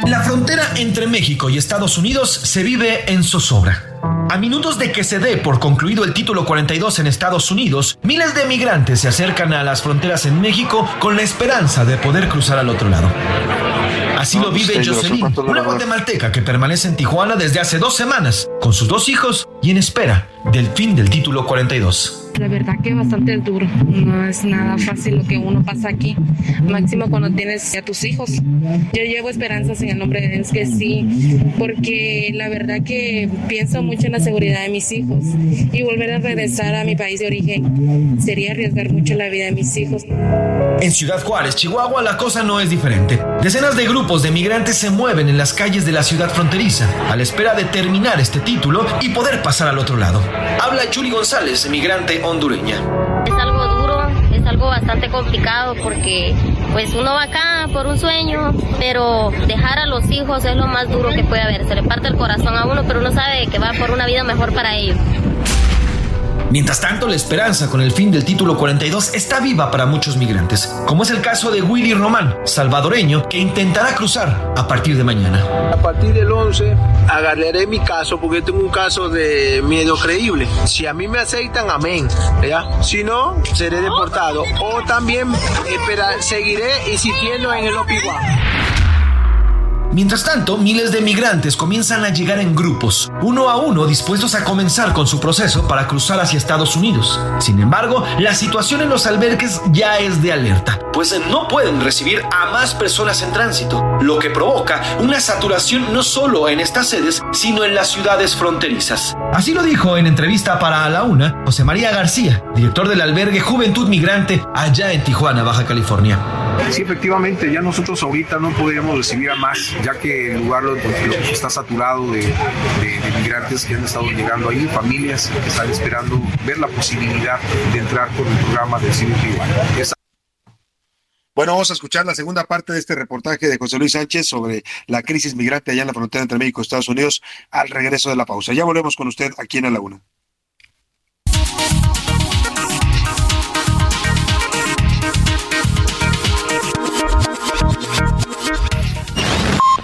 La frontera entre México y Estados Unidos se vive en zozobra. A minutos de que se dé por concluido el título 42 en Estados Unidos, miles de migrantes se acercan a las fronteras en México con la esperanza de poder cruzar al otro lado. Así lo vive Jocelyn, ¿cuánto dura una guatemalteca que permanece en Tijuana desde hace dos semanas, con sus dos hijos y en espera del fin del título 42. La verdad que bastante duro. No es nada fácil lo que uno pasa aquí. Máximo cuando tienes a tus hijos. Yo llevo esperanzas en el nombre de Dios que sí, porque la verdad que pienso mucho en la seguridad de mis hijos y volver a regresar a mi país de origen sería arriesgar mucho la vida de mis hijos. En Ciudad Juárez, Chihuahua, la cosa no es diferente. Decenas de grupos de migrantes se mueven en las calles de la ciudad fronteriza a la espera de terminar este título y poder pasar al otro lado. Habla Yuri González, migrante hondureña. Es algo duro, es algo bastante complicado porque pues uno va acá por un sueño, pero dejar a los hijos es lo más duro que puede haber. Se le parte el corazón a uno, pero uno sabe que va por una vida mejor para ellos. Mientras tanto, la esperanza con el fin del título 42 está viva para muchos migrantes, como es el caso de Willy Román, salvadoreño, que intentará cruzar a partir de mañana. A partir del 11 agarraré mi caso porque tengo un caso de miedo creíble. Si a mí me aceitan, amén. ¿ya? Si no, seré deportado. O también esperar, seguiré insistiendo en el OPIWA. Mientras tanto, miles de migrantes comienzan a llegar en grupos, uno a uno dispuestos a comenzar con su proceso para cruzar hacia Estados Unidos. Sin embargo, la situación en los albergues ya es de alerta, pues no pueden recibir a más personas en tránsito, lo que provoca una saturación no solo en estas sedes, sino en las ciudades fronterizas. Así lo dijo en entrevista para A la Una José María García, director del albergue Juventud Migrante allá en Tijuana, Baja California. Sí, efectivamente, ya nosotros ahorita no podríamos recibir a más, ya que el lugar lo, lo- está saturado de, migrantes que han estado llegando ahí, familias que están esperando ver la posibilidad de entrar con el programa de CBP One. Esa- Bueno, vamos a escuchar la segunda parte de este reportaje de José Luis Sánchez sobre la crisis migrante allá en la frontera entre México y Estados Unidos al regreso de la pausa. Ya volvemos con usted aquí en la Una.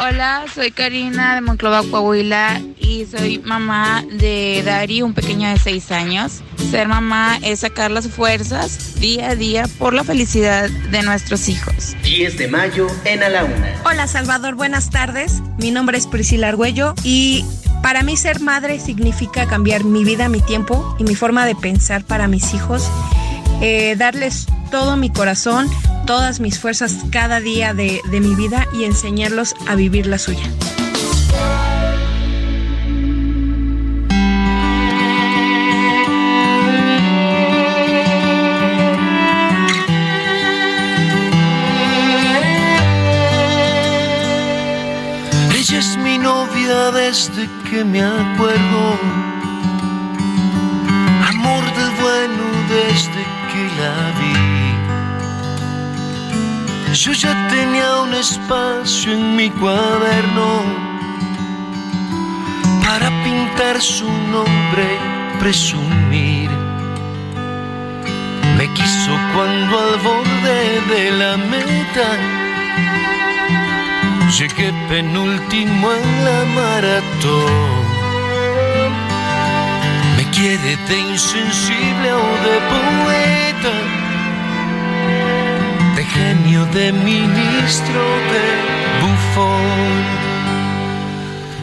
Hola, soy Karina de Monclova, Coahuila y soy mamá de Dari, un pequeño de 6 años. Ser mamá es sacar las fuerzas día a día por la felicidad de nuestros hijos. 10 de mayo en A la Una. Hola Salvador, buenas tardes. Mi nombre es Priscila Argüello y para mí ser madre significa cambiar mi vida, mi tiempo y mi forma de pensar para mis hijos. Eh, darles todo mi corazón, todas mis fuerzas cada día de, de mi vida y enseñarlos a vivir la suya. Ella es mi novia desde que me acuerdo. Amor del bueno desde que la vi. Yo ya tenía un espacio en mi cuaderno para pintar su nombre, presumir. Me quiso cuando al borde de la meta Llegué penúltimo en la maratón. Me quiere de insensible o de poeta, de genio, de ministro, de bufón.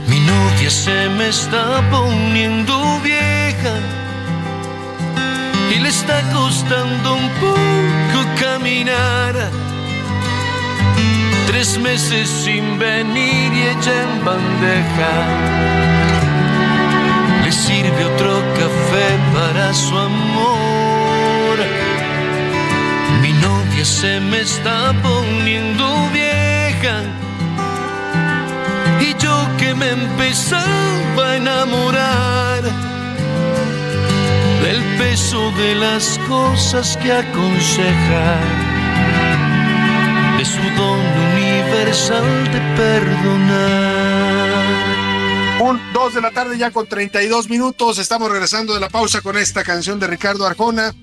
Mi novia se me está poniendo vieja y le está costando un poco caminar. Tres meses sin venir y ella en bandeja. Le sirve otro café para su amor. Novia se me está poniendo vieja. Y yo que me empezaba a enamorar del peso de las cosas que aconseja de su don universal de perdonar. Un 2 de la tarde ya con 32 minutos. Estamos regresando de la pausa con esta canción de Ricardo Arjona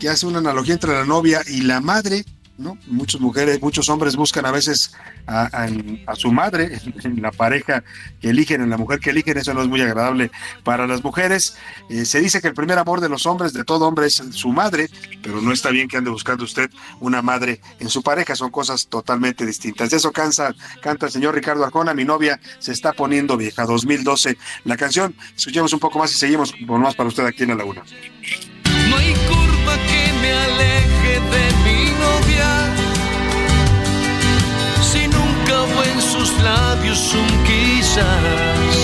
que hace una analogía entre la novia y la madre. ¿no? Muchas mujeres, muchos hombres buscan a veces a, su madre, en la pareja que eligen, en la mujer que eligen, eso no es muy agradable para las mujeres. Eh, se dice que el primer amor de los hombres, de todo hombre, es su madre, pero no está bien que ande buscando usted una madre en su pareja, son cosas totalmente distintas. De eso cansa, canta el señor Ricardo Arjona, mi novia se está poniendo vieja, 2012 la canción. Escuchemos un poco más y seguimos con más para usted aquí en la Laguna. Me aleje de mi novia. Si nunca hubo en sus labios un quizás.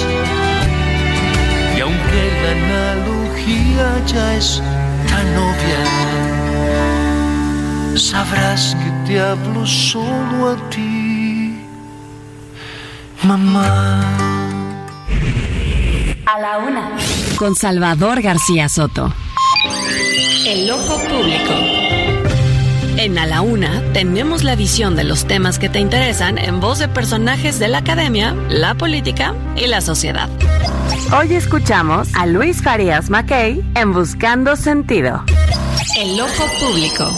Y aunque la analogía ya es tan obvia. Sabrás que te hablo solo a ti, mamá. A la una. Con Salvador García Soto. El ojo público. En A la Una tenemos la visión de los temas que te interesan en voz de personajes de la academia, la política y la sociedad. Hoy escuchamos a Luis Farías Mackey en Buscando Sentido. El ojo público.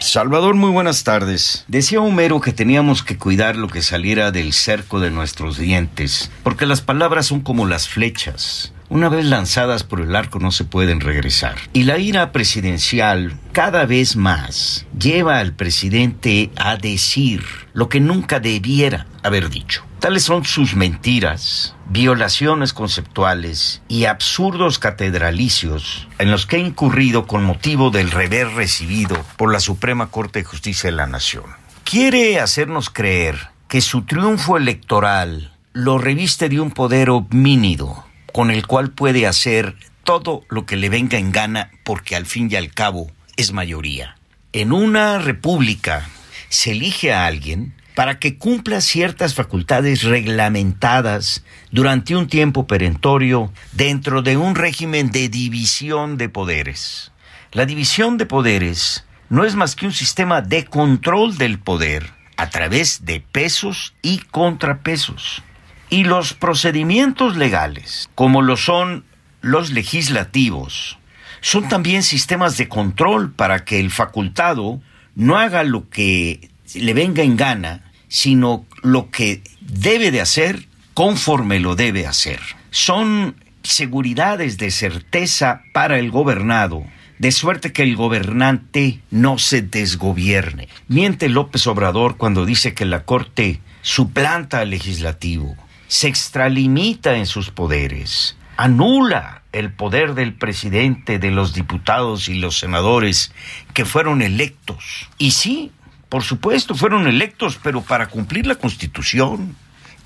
Salvador, muy buenas tardes. Decía Homero que teníamos que cuidar lo que saliera del cerco de nuestros dientes, porque las palabras son como las flechas. Una vez lanzadas por el arco no se pueden regresar. Y la ira presidencial cada vez más lleva al presidente a decir lo que nunca debiera haber dicho. Tales son sus mentiras, violaciones conceptuales y absurdos catedralicios en los que ha incurrido con motivo del revés recibido por la Suprema Corte de Justicia de la Nación. Quiere hacernos creer que su triunfo electoral lo reviste de un poder omnínido con el cual puede hacer todo lo que le venga en gana porque al fin y al cabo es mayoría. En una república se elige a alguien para que cumpla ciertas facultades reglamentadas durante un tiempo perentorio dentro de un régimen de división de poderes. La división de poderes no es más que un sistema de control del poder a través de pesos y contrapesos. Y los procedimientos legales, como lo son los legislativos, son también sistemas de control para que el facultado no haga lo que le venga en gana, sino lo que debe de hacer conforme lo debe hacer. Son seguridades de certeza para el gobernado, de suerte que el gobernante no se desgobierne. Miente López Obrador cuando dice que la Corte suplanta al legislativo se extralimita en sus poderes, anula el poder del presidente, de los diputados y los senadores que fueron electos. Y sí, por supuesto, fueron electos, pero para cumplir la Constitución.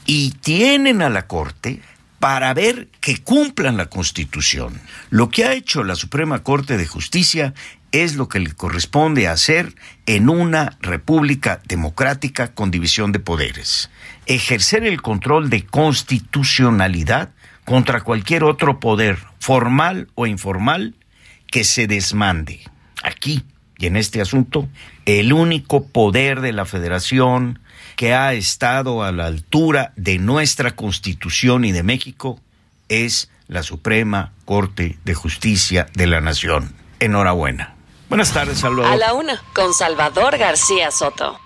Y tienen a la Corte para ver que cumplan la Constitución. Lo que ha hecho la Suprema Corte de Justicia es lo que le corresponde hacer en una república democrática con división de poderes ejercer el control de constitucionalidad contra cualquier otro poder, formal o informal, que se desmande. Aquí, y en este asunto, el único poder de la federación que ha estado a la altura de nuestra constitución y de México es la Suprema Corte de Justicia de la Nación. Enhorabuena. Buenas tardes, Salvador. A la una, con Salvador García Soto.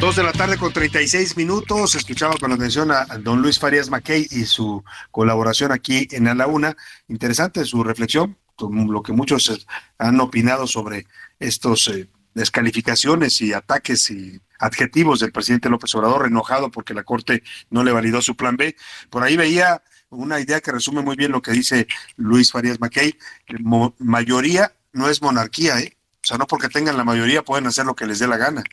Dos de la tarde con 36 minutos. Escuchaba con atención a, don Luis Farías Mackey y su colaboración aquí en A la Una. Interesante su reflexión, lo que muchos han opinado sobre estos eh, descalificaciones y ataques y adjetivos del presidente López Obrador, enojado porque la Corte no le validó su plan B. Por ahí veía una idea que resume muy bien lo que dice Luis Farías Mackey. mayoría no es monarquía, ¿eh? O sea, no porque tengan la mayoría pueden hacer lo que les dé la gana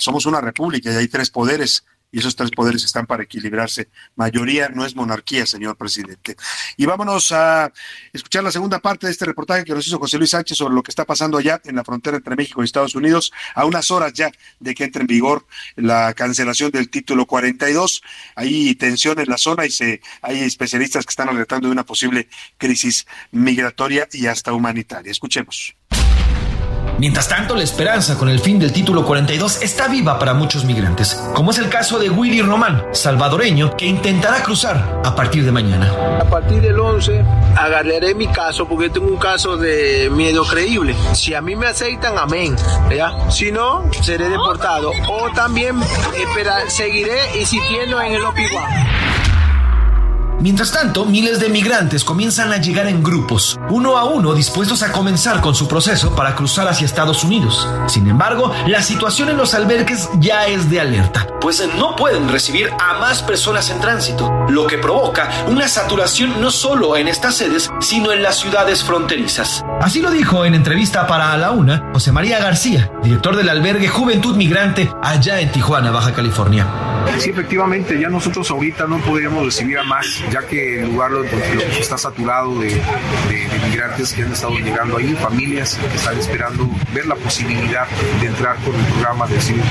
somos una república y hay tres poderes y esos tres poderes están para equilibrarse. Mayoría no es monarquía, señor presidente. Y vámonos a escuchar la segunda parte de este reportaje que nos hizo José Luis Sánchez sobre lo que está pasando allá en la frontera entre México y Estados Unidos, a unas horas ya de que entre en vigor la cancelación del título 42. Hay tensión en la zona y se, hay especialistas que están alertando de una posible crisis migratoria y hasta humanitaria. Escuchemos. Mientras tanto, la esperanza con el fin del título 42 está viva para muchos migrantes, como es el caso de Willy Román, salvadoreño, que intentará cruzar a partir de mañana. A partir del 11 agarraré mi caso porque tengo un caso de miedo creíble. Si a mí me aceitan, amén. ¿ya? Si no, seré deportado. O también esperar, seguiré insistiendo en el OPIWA. Mientras tanto, miles de migrantes comienzan a llegar en grupos, uno a uno dispuestos a comenzar con su proceso para cruzar hacia Estados Unidos. Sin embargo, la situación en los albergues ya es de alerta, pues no pueden recibir a más personas en tránsito, lo que provoca una saturación no solo en estas sedes, sino en las ciudades fronterizas. Así lo dijo en entrevista para A la Una José María García, director del albergue Juventud Migrante allá en Tijuana, Baja California. Sí, efectivamente, ya nosotros ahorita no podríamos recibir a más, que el lugar está saturado de, de, migrantes que han estado llegando ahí, familias que están esperando ver la posibilidad de entrar con el programa de asilo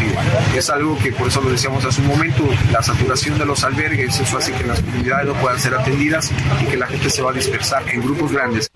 Es algo que por eso lo decíamos hace un momento, la saturación de los albergues, eso hace que las comunidades no puedan ser atendidas y que la gente se va a dispersar en grupos grandes.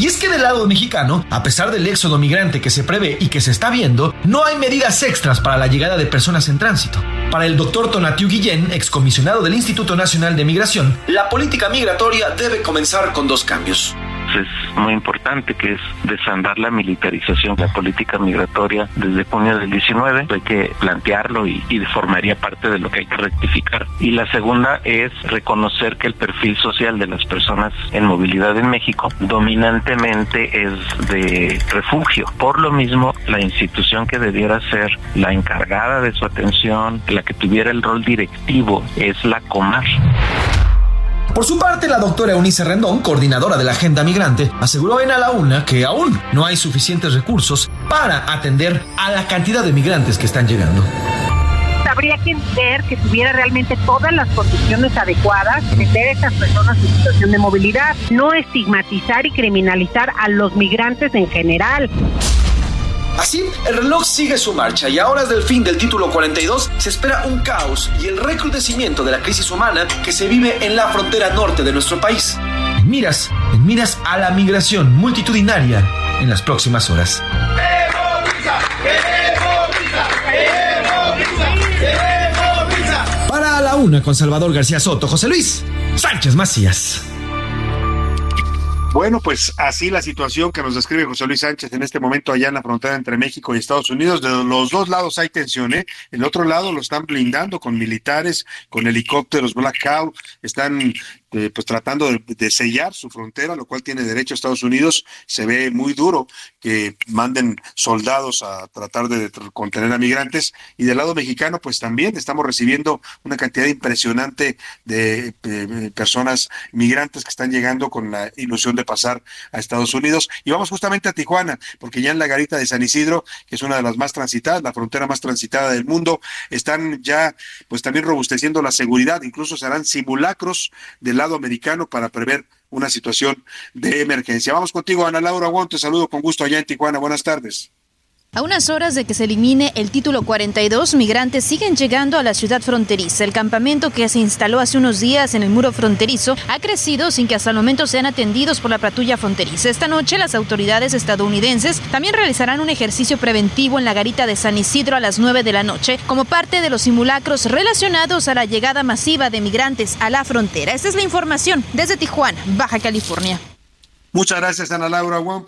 Y es que del lado mexicano, a pesar del éxodo migrante que se prevé y que se está viendo, no hay medidas extras para la llegada de personas en tránsito. Para el doctor Tonatiu Guillén, excomisionado del Instituto Nacional de Migración, la política migratoria debe comenzar con dos cambios es muy importante, que es desandar la militarización la política migratoria desde junio del 19. Hay que plantearlo y, y, formaría parte de lo que hay que rectificar. Y la segunda es reconocer que el perfil social de las personas en movilidad en México dominantemente es de refugio. Por lo mismo, la institución que debiera ser la encargada de su atención, la que tuviera el rol directivo, es la Comar. Por su parte, la doctora Eunice Rendón, coordinadora de la Agenda Migrante, aseguró en A la Una que aún no hay suficientes recursos para atender a la cantidad de migrantes que están llegando habría que ver que tuviera realmente todas las condiciones adecuadas, meter a estas personas en situación de movilidad, no estigmatizar y criminalizar a los migrantes en general. Así, el reloj sigue su marcha y a horas del fin del título 42 se espera un caos y el recrudecimiento de la crisis humana que se vive en la frontera norte de nuestro país. En miras, en miras a la migración multitudinaria en las próximas horas. Para la una con Salvador García Soto, José Luis Sánchez Macías. Bueno, pues así la situación que nos describe José Luis Sánchez en este momento allá en la frontera entre México y Estados Unidos. De los dos lados hay tensión, ¿eh? El otro lado lo están blindando con militares, con helicópteros Black Cow, están eh, pues tratando de, sellar su frontera, lo cual tiene derecho a Estados Unidos. Se ve muy duro que manden soldados a tratar de contener a migrantes. Y del lado mexicano, pues también estamos recibiendo una cantidad impresionante de eh, personas migrantes que están llegando con la ilusión de pasar a Estados Unidos. Y vamos justamente a Tijuana, porque ya en la garita de San Isidro, que es una de las más transitadas, la frontera más transitada del mundo, están ya pues también robusteciendo la seguridad, incluso se harán simulacros del lado americano para prever una situación de emergencia. Vamos contigo, Ana Laura Wong, te saludo con gusto allá en Tijuana. Buenas tardes. A unas horas de que se elimine el título 42, migrantes siguen llegando a la ciudad fronteriza. El campamento que se instaló hace unos días en el muro fronterizo ha crecido sin que hasta el momento sean atendidos por la patrulla fronteriza. Esta noche las autoridades estadounidenses también realizarán un ejercicio preventivo en la garita de San Isidro a las 9 de la noche como parte de los simulacros relacionados a la llegada masiva de migrantes a la frontera. Esta es la información desde Tijuana, Baja California. Muchas gracias, Ana Laura Juan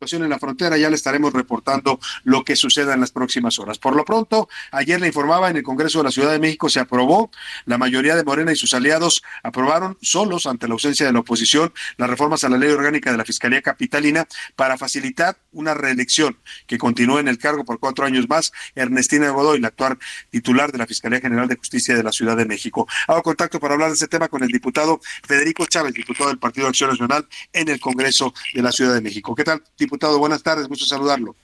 en la frontera, ya le estaremos reportando lo que suceda en las próximas horas. Por lo pronto, ayer le informaba en el Congreso de la Ciudad de México se aprobó, la mayoría de Morena y sus aliados aprobaron solos ante la ausencia de la oposición las reformas a la ley orgánica de la Fiscalía Capitalina para facilitar una reelección que continúe en el cargo por cuatro años más Ernestina Godoy, la actual titular de la Fiscalía General de Justicia de la Ciudad de México. Hago contacto para hablar de ese tema con el diputado Federico Chávez, diputado del Partido Acción Nacional en el Congreso de la Ciudad de México. ¿Qué tal, diputado? Buenas tardes, gusto saludarlo.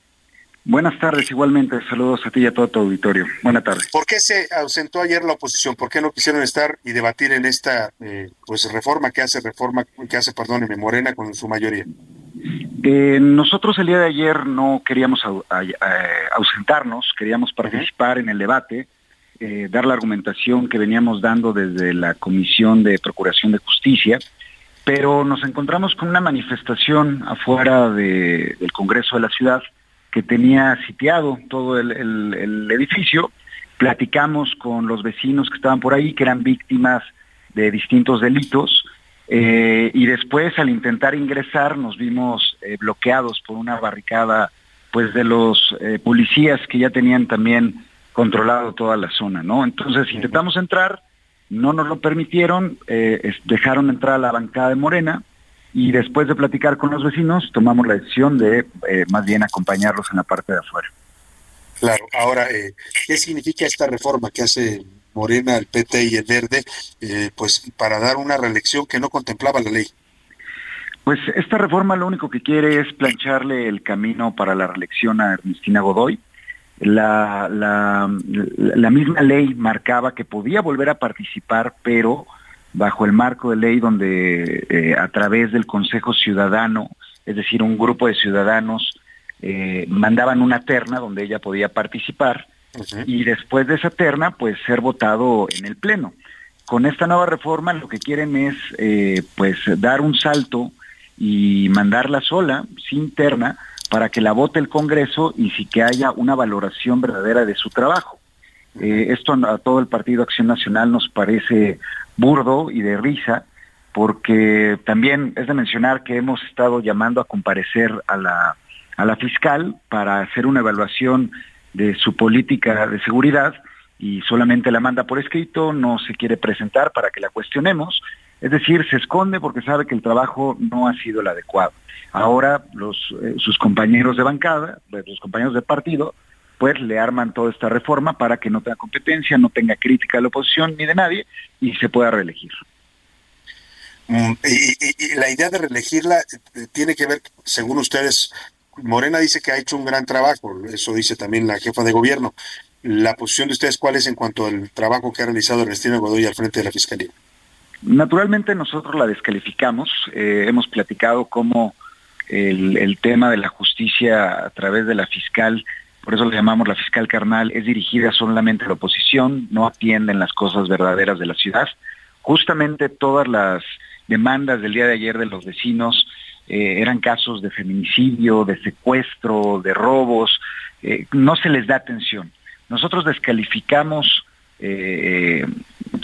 Buenas tardes, igualmente. Saludos a ti y a todo tu auditorio. Buenas tardes. ¿Por qué se ausentó ayer la oposición? ¿Por qué no quisieron estar y debatir en esta eh, pues reforma que hace reforma que hace, perdóneme, Morena con su mayoría? Eh, nosotros el día de ayer no queríamos ausentarnos, queríamos participar en el debate, eh, dar la argumentación que veníamos dando desde la Comisión de Procuración de Justicia pero nos encontramos con una manifestación afuera del Congreso de la Ciudad que tenía sitiado todo el, edificio. Platicamos con los vecinos que estaban por ahí, que eran víctimas de distintos delitos, eh, y después al intentar ingresar nos vimos eh, bloqueados por una barricada pues de los eh, policías que ya tenían también controlado toda la zona, ¿no? Entonces intentamos entrar, no nos lo permitieron, eh, dejaron entrar a la bancada de Morena y después de platicar con los vecinos tomamos la decisión de eh, más bien acompañarlos en la parte de afuera. Claro, ahora, eh, ¿qué significa esta reforma que hace Morena, el PT y el Verde, pues para dar una reelección que no contemplaba la ley? Pues esta reforma lo único que quiere es plancharle el camino para la reelección a Ernestina Godoy. La, la, la misma ley marcaba que podía volver a participar, pero bajo el marco de ley donde eh, a través del Consejo Ciudadano, es decir, un grupo de ciudadanos, eh, mandaban una terna donde ella podía participar y después de esa terna, pues ser votado en el Pleno. Con esta nueva reforma lo que quieren es eh, pues dar un salto y mandarla sola, sin terna, para que la vote el Congreso y sí que haya una valoración verdadera de su trabajo. esto a todo el Partido Acción Nacional nos parece burdo y de risa, porque también es de mencionar que hemos estado llamando a comparecer a la, a la fiscal para hacer una evaluación de su política de seguridad y solamente la manda por escrito, no se quiere presentar para que la cuestionemos, es decir, se esconde porque sabe que el trabajo no ha sido el adecuado. Ahora los, eh, sus compañeros de bancada, los compañeros de partido, pues le arman toda esta reforma para que no tenga competencia, no tenga crítica de la oposición ni de nadie y se pueda reelegir. Mm, y, la idea de reelegirla eh, tiene que ver, según ustedes, Morena dice que ha hecho un gran trabajo, eso dice también la jefa de gobierno. ¿La posición de ustedes cuál es en cuanto al trabajo que ha realizado Ernestina Godoy al frente de la Fiscalía? Naturalmente nosotros la descalificamos, eh, hemos platicado cómo el, tema de la justicia a través de la fiscal por eso le llamamos la fiscal carnal, es dirigida solamente a la oposición, no atienden las cosas verdaderas de la ciudad. Justamente todas las demandas del día de ayer de los vecinos eh, eran casos de feminicidio, de secuestro, de robos, eh, no se les da atención. Nosotros descalificamos, eh,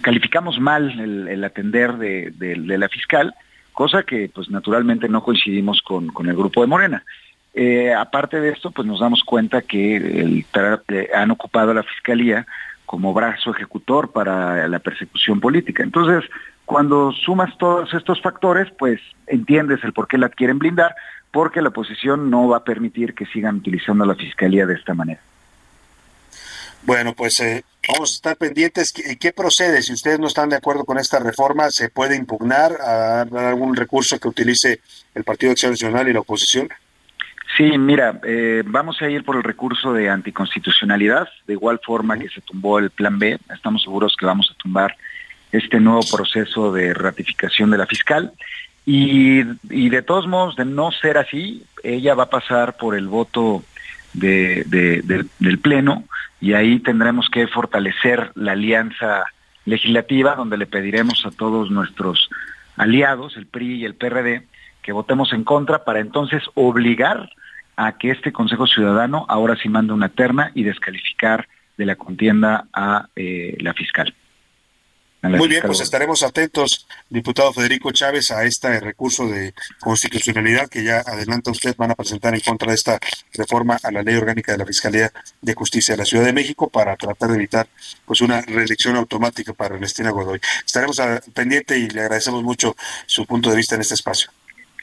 calificamos mal el, atender de, la fiscal, cosa que pues naturalmente no coincidimos con, con el grupo de Morena. Eh, aparte de esto, pues nos damos cuenta que eh, han ocupado la Fiscalía como brazo ejecutor para la persecución política. Entonces, cuando sumas todos estos factores, pues entiendes el por qué la quieren blindar, porque la oposición no va a permitir que sigan utilizando la Fiscalía de esta manera. Bueno, pues eh, vamos a estar pendientes. ¿Qué, ¿Qué, procede? Si ustedes no están de acuerdo con esta reforma, ¿se puede impugnar a algún recurso que utilice el Partido de Acción Nacional y la oposición? Sí, mira, eh, vamos a ir por el recurso de anticonstitucionalidad, de igual forma que se tumbó el plan B, estamos seguros que vamos a tumbar este nuevo proceso de ratificación de la fiscal. Y, de todos modos, de no ser así, ella va a pasar por el voto de, del Pleno y ahí tendremos que fortalecer la alianza legislativa, donde le pediremos a todos nuestros aliados, el PRI y el PRD, que votemos en contra para entonces obligar a que este Consejo Ciudadano ahora sí mande una terna y descalificar de la contienda a eh, la fiscal. Muy bien, pues estaremos atentos, diputado Federico Chávez, a este recurso de constitucionalidad que ya adelanta usted, van a presentar en contra de esta reforma a la ley orgánica de la Fiscalía de Justicia de la Ciudad de México para tratar de evitar pues una reelección automática para Ernestina Godoy. Estaremos pendiente y le agradecemos mucho su punto de vista en este espacio.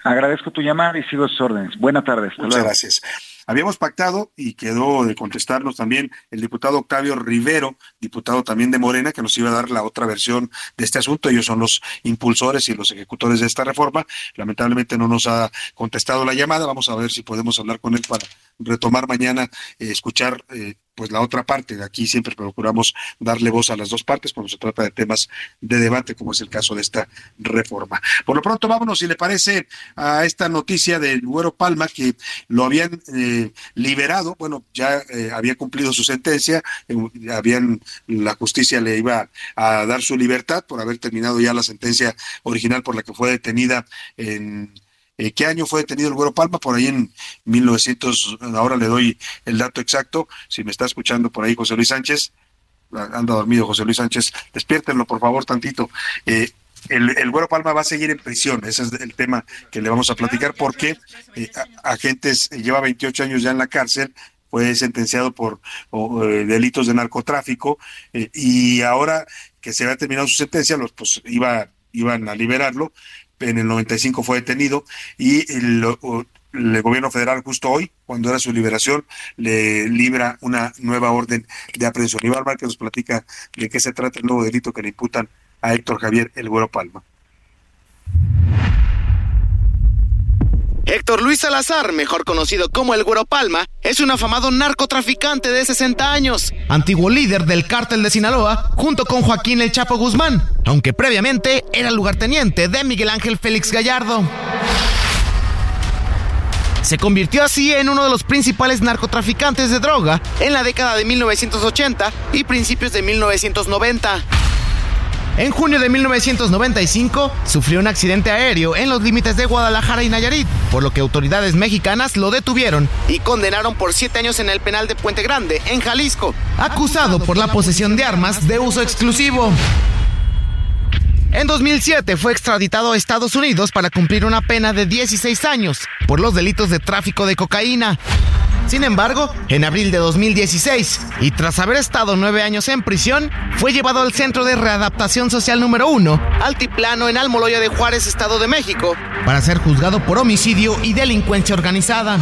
Agradezco tu llamada y sigo sus órdenes. Buenas tardes. Muchas gracias. Habíamos pactado y quedó de contestarnos también el diputado Octavio Rivero, diputado también de Morena, que nos iba a dar la otra versión de este asunto. Ellos son los impulsores y los ejecutores de esta reforma. Lamentablemente no nos ha contestado la llamada. Vamos a ver si podemos hablar con él para retomar mañana, eh, escuchar eh, pues la otra parte. Aquí siempre procuramos darle voz a las dos partes cuando se trata de temas de debate, como es el caso de esta reforma. Por lo pronto, vámonos, si le parece, a esta noticia del Güero Palma, que lo habían eh, liberado, bueno, ya había cumplido su sentencia, habían, la justicia le iba a dar su libertad por haber terminado ya la sentencia original por la que fue detenida en eh, ¿Qué año fue detenido el Güero Palma? Por ahí en 1900, ahora le doy el dato exacto, si me está escuchando por ahí José Luis Sánchez, anda dormido José Luis Sánchez, despiértenlo por favor tantito. Eh, el, el, Güero Palma va a seguir en prisión, ese es el tema que le vamos a platicar, porque eh, agentes, lleva 28 años ya en la cárcel, fue sentenciado por delitos de narcotráfico y ahora que se había terminado su sentencia, los, pues iba, iban a liberarlo, en el 95 fue detenido y el, gobierno federal justo hoy, cuando era su liberación, le libra una nueva orden de aprehensión. Iván Márquez nos platica de qué se trata el nuevo delito que le imputan a Héctor Javier El Güero Palma. Héctor Luis Salazar, mejor conocido como el Güero Palma, es un afamado narcotraficante de 60 años. Antiguo líder del cártel de Sinaloa, junto con Joaquín El Chapo Guzmán, aunque previamente era lugarteniente de Miguel Ángel Félix Gallardo. Se convirtió así en uno de los principales narcotraficantes de droga en la década de 1980 y principios de 1990. En junio de 1995 sufrió un accidente aéreo en los límites de Guadalajara y Nayarit, por lo que autoridades mexicanas lo detuvieron y condenaron por siete años en el penal de Puente Grande, en Jalisco, acusado por la posesión de armas de uso exclusivo. En 2007 fue extraditado a Estados Unidos para cumplir una pena de 16 años por los delitos de tráfico de cocaína. Sin embargo, en abril de 2016, y tras haber estado nueve años en prisión, fue llevado al Centro de Readaptación Social número 1, Altiplano en Almoloya de Juárez, Estado de México, para ser juzgado por homicidio y delincuencia organizada.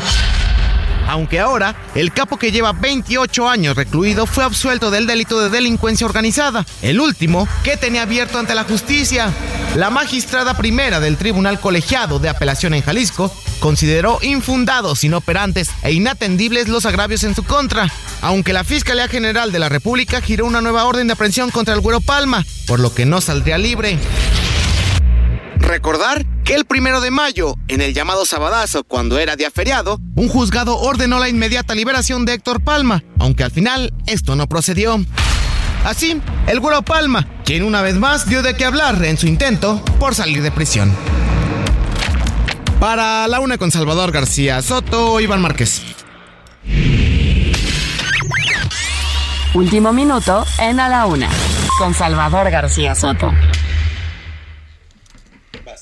Aunque ahora, el capo que lleva 28 años recluido fue absuelto del delito de delincuencia organizada, el último que tenía abierto ante la justicia. La magistrada primera del Tribunal Colegiado de Apelación en Jalisco consideró infundados, inoperantes e inatendibles los agravios en su contra, aunque la Fiscalía General de la República giró una nueva orden de aprehensión contra el Güero Palma, por lo que no saldría libre. Recordar que el primero de mayo, en el llamado Sabadazo, cuando era día feriado, un juzgado ordenó la inmediata liberación de Héctor Palma, aunque al final esto no procedió. Así, el Güero Palma, quien una vez más dio de qué hablar en su intento por salir de prisión. Para la una con Salvador García Soto, Iván Márquez. Último minuto en A la Una con Salvador García Soto.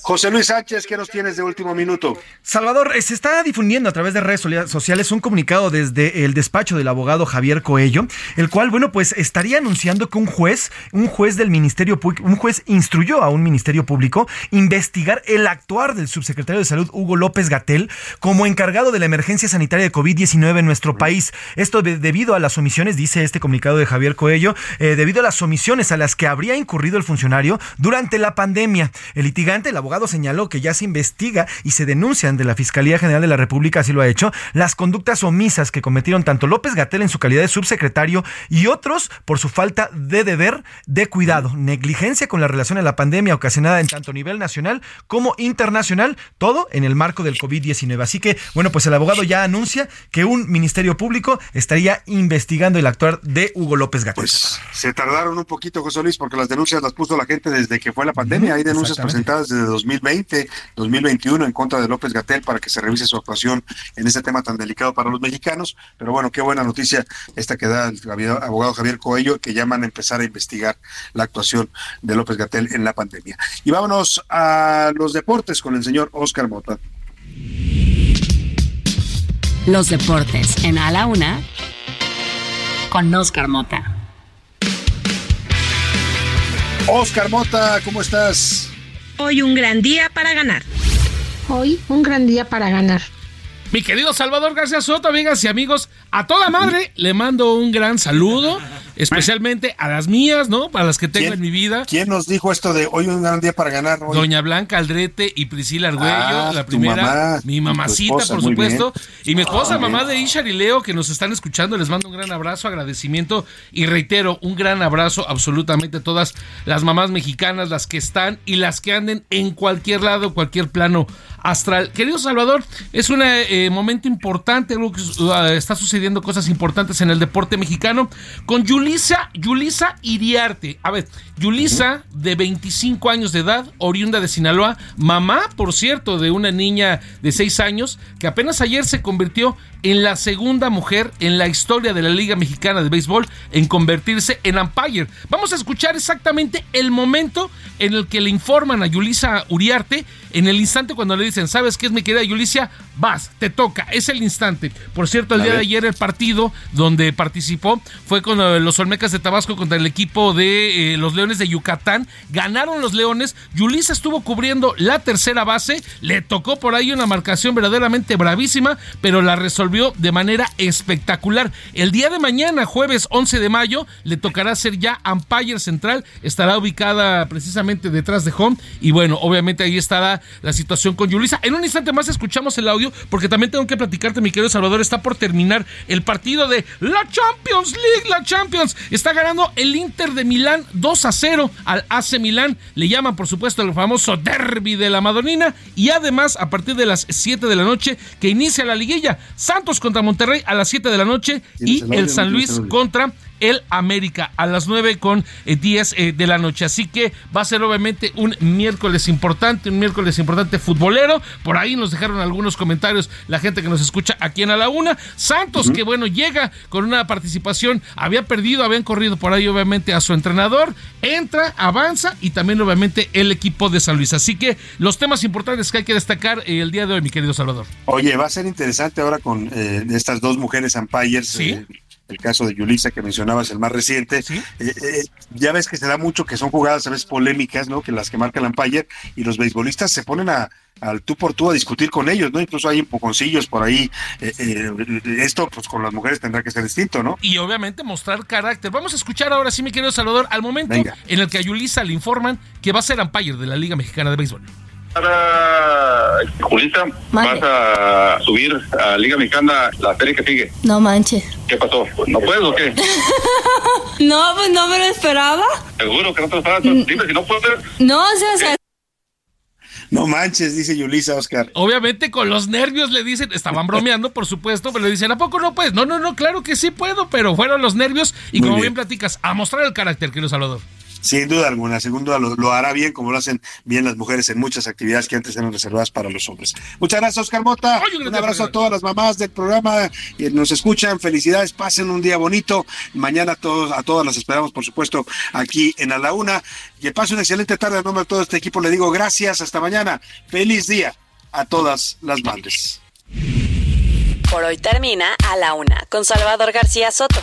José Luis Sánchez, ¿qué nos tienes de último minuto? Salvador, eh, se está difundiendo a través de redes sociales un comunicado desde el despacho del abogado Javier Coello, el cual, bueno, pues estaría anunciando que un juez, un juez del Ministerio Público, un juez instruyó a un Ministerio Público investigar el actuar del subsecretario de Salud Hugo López Gatel como encargado de la emergencia sanitaria de COVID-19 en nuestro país. Esto debido a las omisiones, dice este comunicado de Javier Coello, eh, debido a las omisiones a las que habría incurrido el funcionario durante la pandemia. El litigante, el abogado señaló que ya se investiga y se denuncian de la Fiscalía General de la República, así lo ha hecho, las conductas omisas que cometieron tanto López Gatel en su calidad de subsecretario y otros por su falta de deber de cuidado, negligencia con la relación a la pandemia ocasionada en tanto nivel nacional como internacional, todo en el marco del COVID-19. Así que, bueno, pues el abogado ya anuncia que un Ministerio Público estaría investigando el actuar de Hugo López Gatel. Pues se tardaron un poquito, José Luis, porque las denuncias las puso la gente desde que fue la pandemia. Hay denuncias presentadas desde 2020, 2021 en contra de López Gatel para que se revise su actuación en este tema tan delicado para los mexicanos. Pero bueno, qué buena noticia esta que da el abogado Javier Coello, que llaman a empezar a investigar la actuación de López Gatel en la pandemia. Y vámonos a los deportes con el señor Oscar Mota. Los deportes en A la Una con Oscar Mota. Oscar Mota, ¿cómo estás? Hoy un gran día para ganar. Hoy un gran día para ganar. Mi querido Salvador García Soto, amigas y amigos, a toda madre le mando un gran saludo, especialmente a las mías, ¿no? Para las que tengo en mi vida. ¿Quién nos dijo esto de hoy un gran día para ganar? Doña Blanca Aldrete y Priscila Argüello, la primera, mi mamacita, por supuesto, y mi esposa, mamá de Ishar y Leo, que nos están escuchando, les mando un gran abrazo, agradecimiento y reitero, un gran abrazo absolutamente a todas las mamás mexicanas, las que están y las que anden en cualquier lado, cualquier plano astral. Querido Salvador, es un eh, momento importante, algo que uh, está sucediendo cosas importantes en el deporte mexicano con Yulisa, Yulisa Iriarte. A ver, Yulisa, de 25 años de edad, oriunda de Sinaloa, mamá, por cierto, de una niña de 6 años, que apenas ayer se convirtió en la segunda mujer en la historia de la Liga Mexicana de Béisbol en convertirse en umpire. Vamos a escuchar exactamente el momento en el que le informan a Yulisa Uriarte, en el instante cuando le dicen, ¿sabes qué es mi querida Yulisa? Vas, te toca, es el instante. Por cierto, el día de ayer el partido donde participó fue con los los Olmecas de Tabasco contra el equipo de eh, los Leones de Yucatán. Ganaron los Leones. Yulisa estuvo cubriendo la tercera base. Le tocó por ahí una marcación verdaderamente bravísima, pero la resolvió de manera espectacular. El día de mañana, jueves 11 de mayo, le tocará ser ya umpire central. Estará ubicada precisamente detrás de home. Y bueno, obviamente ahí estará la situación con Yulisa. En un instante más escuchamos el audio, porque también tengo que platicarte, mi querido Salvador. Está por terminar el partido de la Champions League, la Champions. Está ganando el Inter de Milán 2 a 0 al AC Milán. Le llaman, por supuesto, el famoso derby de la Madonina. Y además, a partir de las 7 de la noche, que inicia la liguilla, Santos contra Monterrey a las 7 de la noche y el San Luis contra el América a las 9 con 10 eh, eh, de la noche. Así que va a ser obviamente un miércoles importante, un miércoles importante futbolero. Por ahí nos dejaron algunos comentarios la gente que nos escucha aquí en A la Una. Santos, que bueno, llega con una participación, había perdido, habían corrido por ahí obviamente a su entrenador, entra, avanza y también obviamente el equipo de San Luis. Así que los temas importantes que hay que destacar eh, el día de hoy, mi querido Salvador. Oye, va a ser interesante ahora con estas dos mujeres umpires. ¿Sí? El caso de Yulisa que mencionabas, el más reciente. Eh, eh, ya ves que se da mucho que son jugadas a veces polémicas, ¿no? Que las que marca el umpire y los beisbolistas se ponen a, al tú por tú a discutir con ellos, ¿no? Incluso hay empujoncillos por ahí. Eh, esto, pues con las mujeres tendrá que ser distinto, ¿no? Y obviamente mostrar carácter. Vamos a escuchar ahora sí, mi querido Salvador, al momento en el que a Yulisa le informan que va a ser umpire de la Liga Mexicana de Béisbol. Ahora, Julita, vas a subir a Liga Mexicana la serie que sigue. No manches. ¿Qué pasó? ¿No puedes o qué? no, pues no me lo esperaba. ¿Seguro que no te lo esperabas? Mm. Dime si no puedes. No, o sea, no manches, dice Yulisa Oscar. Obviamente con los nervios le dicen, estaban bromeando, por supuesto, pero le dicen, ¿a poco no puedes? No, no, no, claro que sí puedo, pero fueron los nervios y como bien. bien platicas, a mostrar el carácter, querido Salvador. Sin duda alguna, sin duda lo, hará bien como lo hacen bien las mujeres en muchas actividades que antes eran reservadas para los hombres. Muchas gracias, Oscar Mota. un abrazo a todas las mamás del programa que nos escuchan. Felicidades, pasen un día bonito. Mañana a todos, a todas las esperamos, por supuesto, aquí en A la Una. Que pase una excelente tarde a nombre de todo este equipo. Le digo gracias, hasta mañana. Feliz día a todas las madres. Por hoy termina A la Una con Salvador García Soto